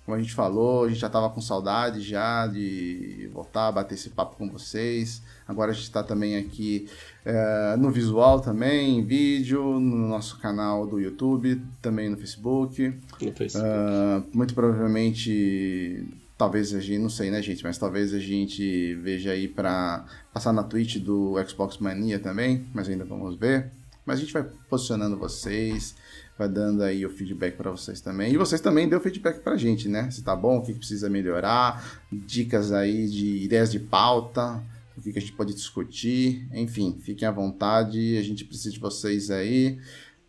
A: Como a gente falou, a gente já tava com saudade já de voltar a bater esse papo com vocês. Agora a gente está também aqui eh, no visual também, em vídeo, no nosso canal do YouTube, também no Facebook.
D: no Facebook.
A: Ah, muito provavelmente, talvez a gente, não sei, né, gente, mas talvez a gente veja aí pra passar na Twitch do Xbox Mania também, mas ainda vamos ver. Mas a gente vai posicionando vocês, vai dando aí o feedback pra vocês também. E vocês também deu feedback pra gente, né? Se tá bom, o que que precisa melhorar, dicas aí de ideias de pauta, o que, que a gente pode discutir, enfim, fiquem à vontade, a gente precisa de vocês aí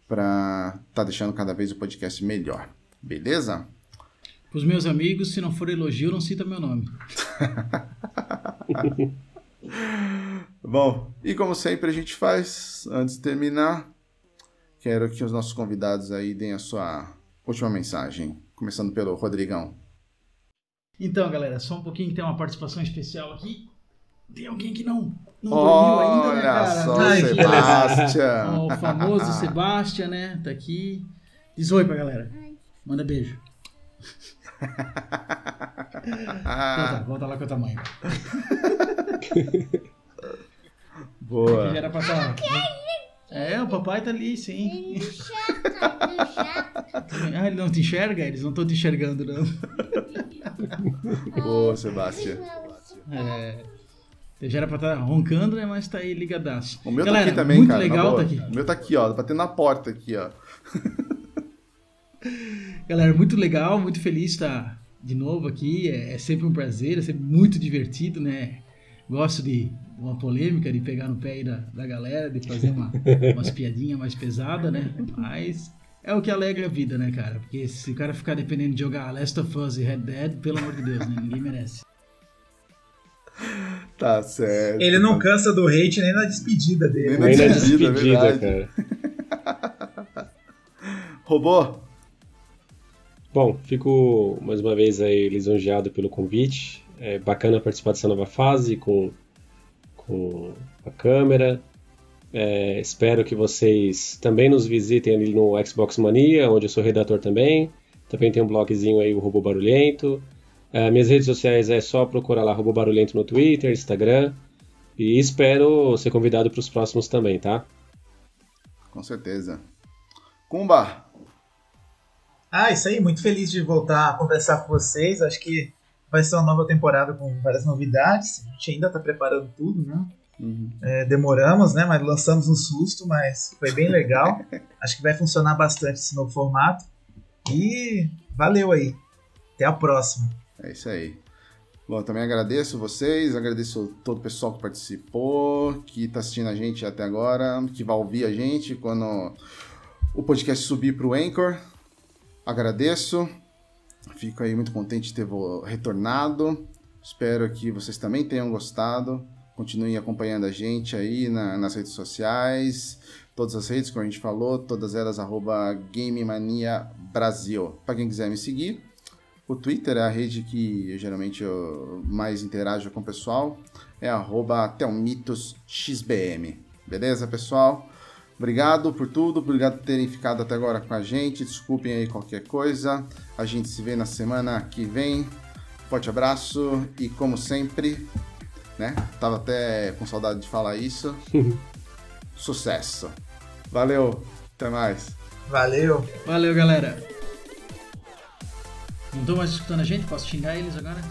A: pra tá deixando cada vez o podcast melhor. Beleza?
C: Pros meus amigos, se não for elogio, não cita meu nome.
A: Bom, e como sempre a gente faz, antes de terminar, quero que os nossos convidados aí deem a sua última mensagem, começando pelo Rodrigão.
C: Então, galera, só um pouquinho que tem uma participação especial aqui. Tem alguém que não, não dormiu ainda, né,
A: Olha
C: cara?
A: só,
B: Ai, que
A: Sebastian!
C: O famoso Sebastian, né? Tá aqui. Diz oi pra galera. Manda beijo. Então tá, volta lá com o tamanho.
A: Boa.
C: Já era pra tá... É, o papai tá ali, sim. Ah, ele não te enxerga? Eles não estão te enxergando, não.
A: Boa, Sebastian.
C: É. Já era pra estar roncando, né? Mas tá aí ligadaço.
A: O meu
C: Galera,
A: tá aqui também,
C: muito
A: cara.
C: legal tá aqui.
A: O meu tá aqui, ó. Batendo na porta aqui, ó.
C: Galera, muito legal, muito feliz de estar de novo aqui. É, é sempre um prazer, é sempre muito divertido, né? Gosto de uma polêmica, de pegar no pé aí da, da galera, de fazer uma, umas piadinhas mais pesadas, né? Mas é o que alegra a vida, né, cara? Porque se o cara ficar dependendo de jogar Last of Us e Red Dead, pelo amor de Deus, né? Ninguém merece.
A: Tá certo.
B: Ele não cansa do hate nem na despedida dele.
A: Nem na
D: Nem na
A: despedida,
D: despedida,
A: verdade.
D: cara.
A: Robô?
D: Bom, fico mais uma vez aí lisonjeado pelo convite. É bacana participar dessa nova fase com, com a câmera. É, espero que vocês também nos visitem ali no Xbox Mania, onde eu sou redator também. Também tem um blogzinho aí, o Robô Barulhento. É, minhas redes sociais é só procurar lá Robô Barulhento no Twitter, Instagram. E espero ser convidado para os próximos também, tá?
A: Com certeza. Kumba!
B: Ah, isso aí, muito feliz de voltar a conversar com vocês. Acho que vai ser uma nova temporada com várias novidades. A gente ainda está preparando tudo, né? Uhum. É, demoramos, né? Mas lançamos um susto, mas foi bem legal. Acho que vai funcionar bastante esse novo formato. E valeu aí. Até a próxima.
A: É isso aí. Bom, também agradeço vocês, agradeço todo o pessoal que participou, que está assistindo a gente até agora, que vai ouvir a gente quando o podcast subir para o Anchor. Agradeço. Fico aí muito contente de ter retornado. Espero que vocês também tenham gostado. Continuem acompanhando a gente aí na, nas redes sociais. Todas as redes, como a gente falou, todas elas arroba Brasil. Para quem quiser me seguir, o Twitter é a rede que eu, geralmente eu mais interajo com o pessoal. É arroba telmitosxbm. Beleza, pessoal? Obrigado por tudo, obrigado por terem ficado até agora com a gente. Desculpem aí qualquer coisa. A gente se vê na semana que vem. Forte abraço e como sempre, né? Tava até com saudade de falar isso. Sucesso. Valeu, até mais.
B: Valeu.
C: Valeu, galera. Não estão mais escutando a gente? Posso xingar eles agora?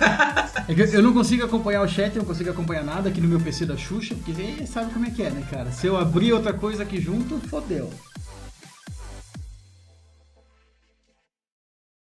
C: É eu não consigo acompanhar o chat, eu não consigo acompanhar nada aqui no meu PC da Xuxa, porque sabe como é que é, né, cara? Se eu abrir outra coisa aqui junto, fodeu.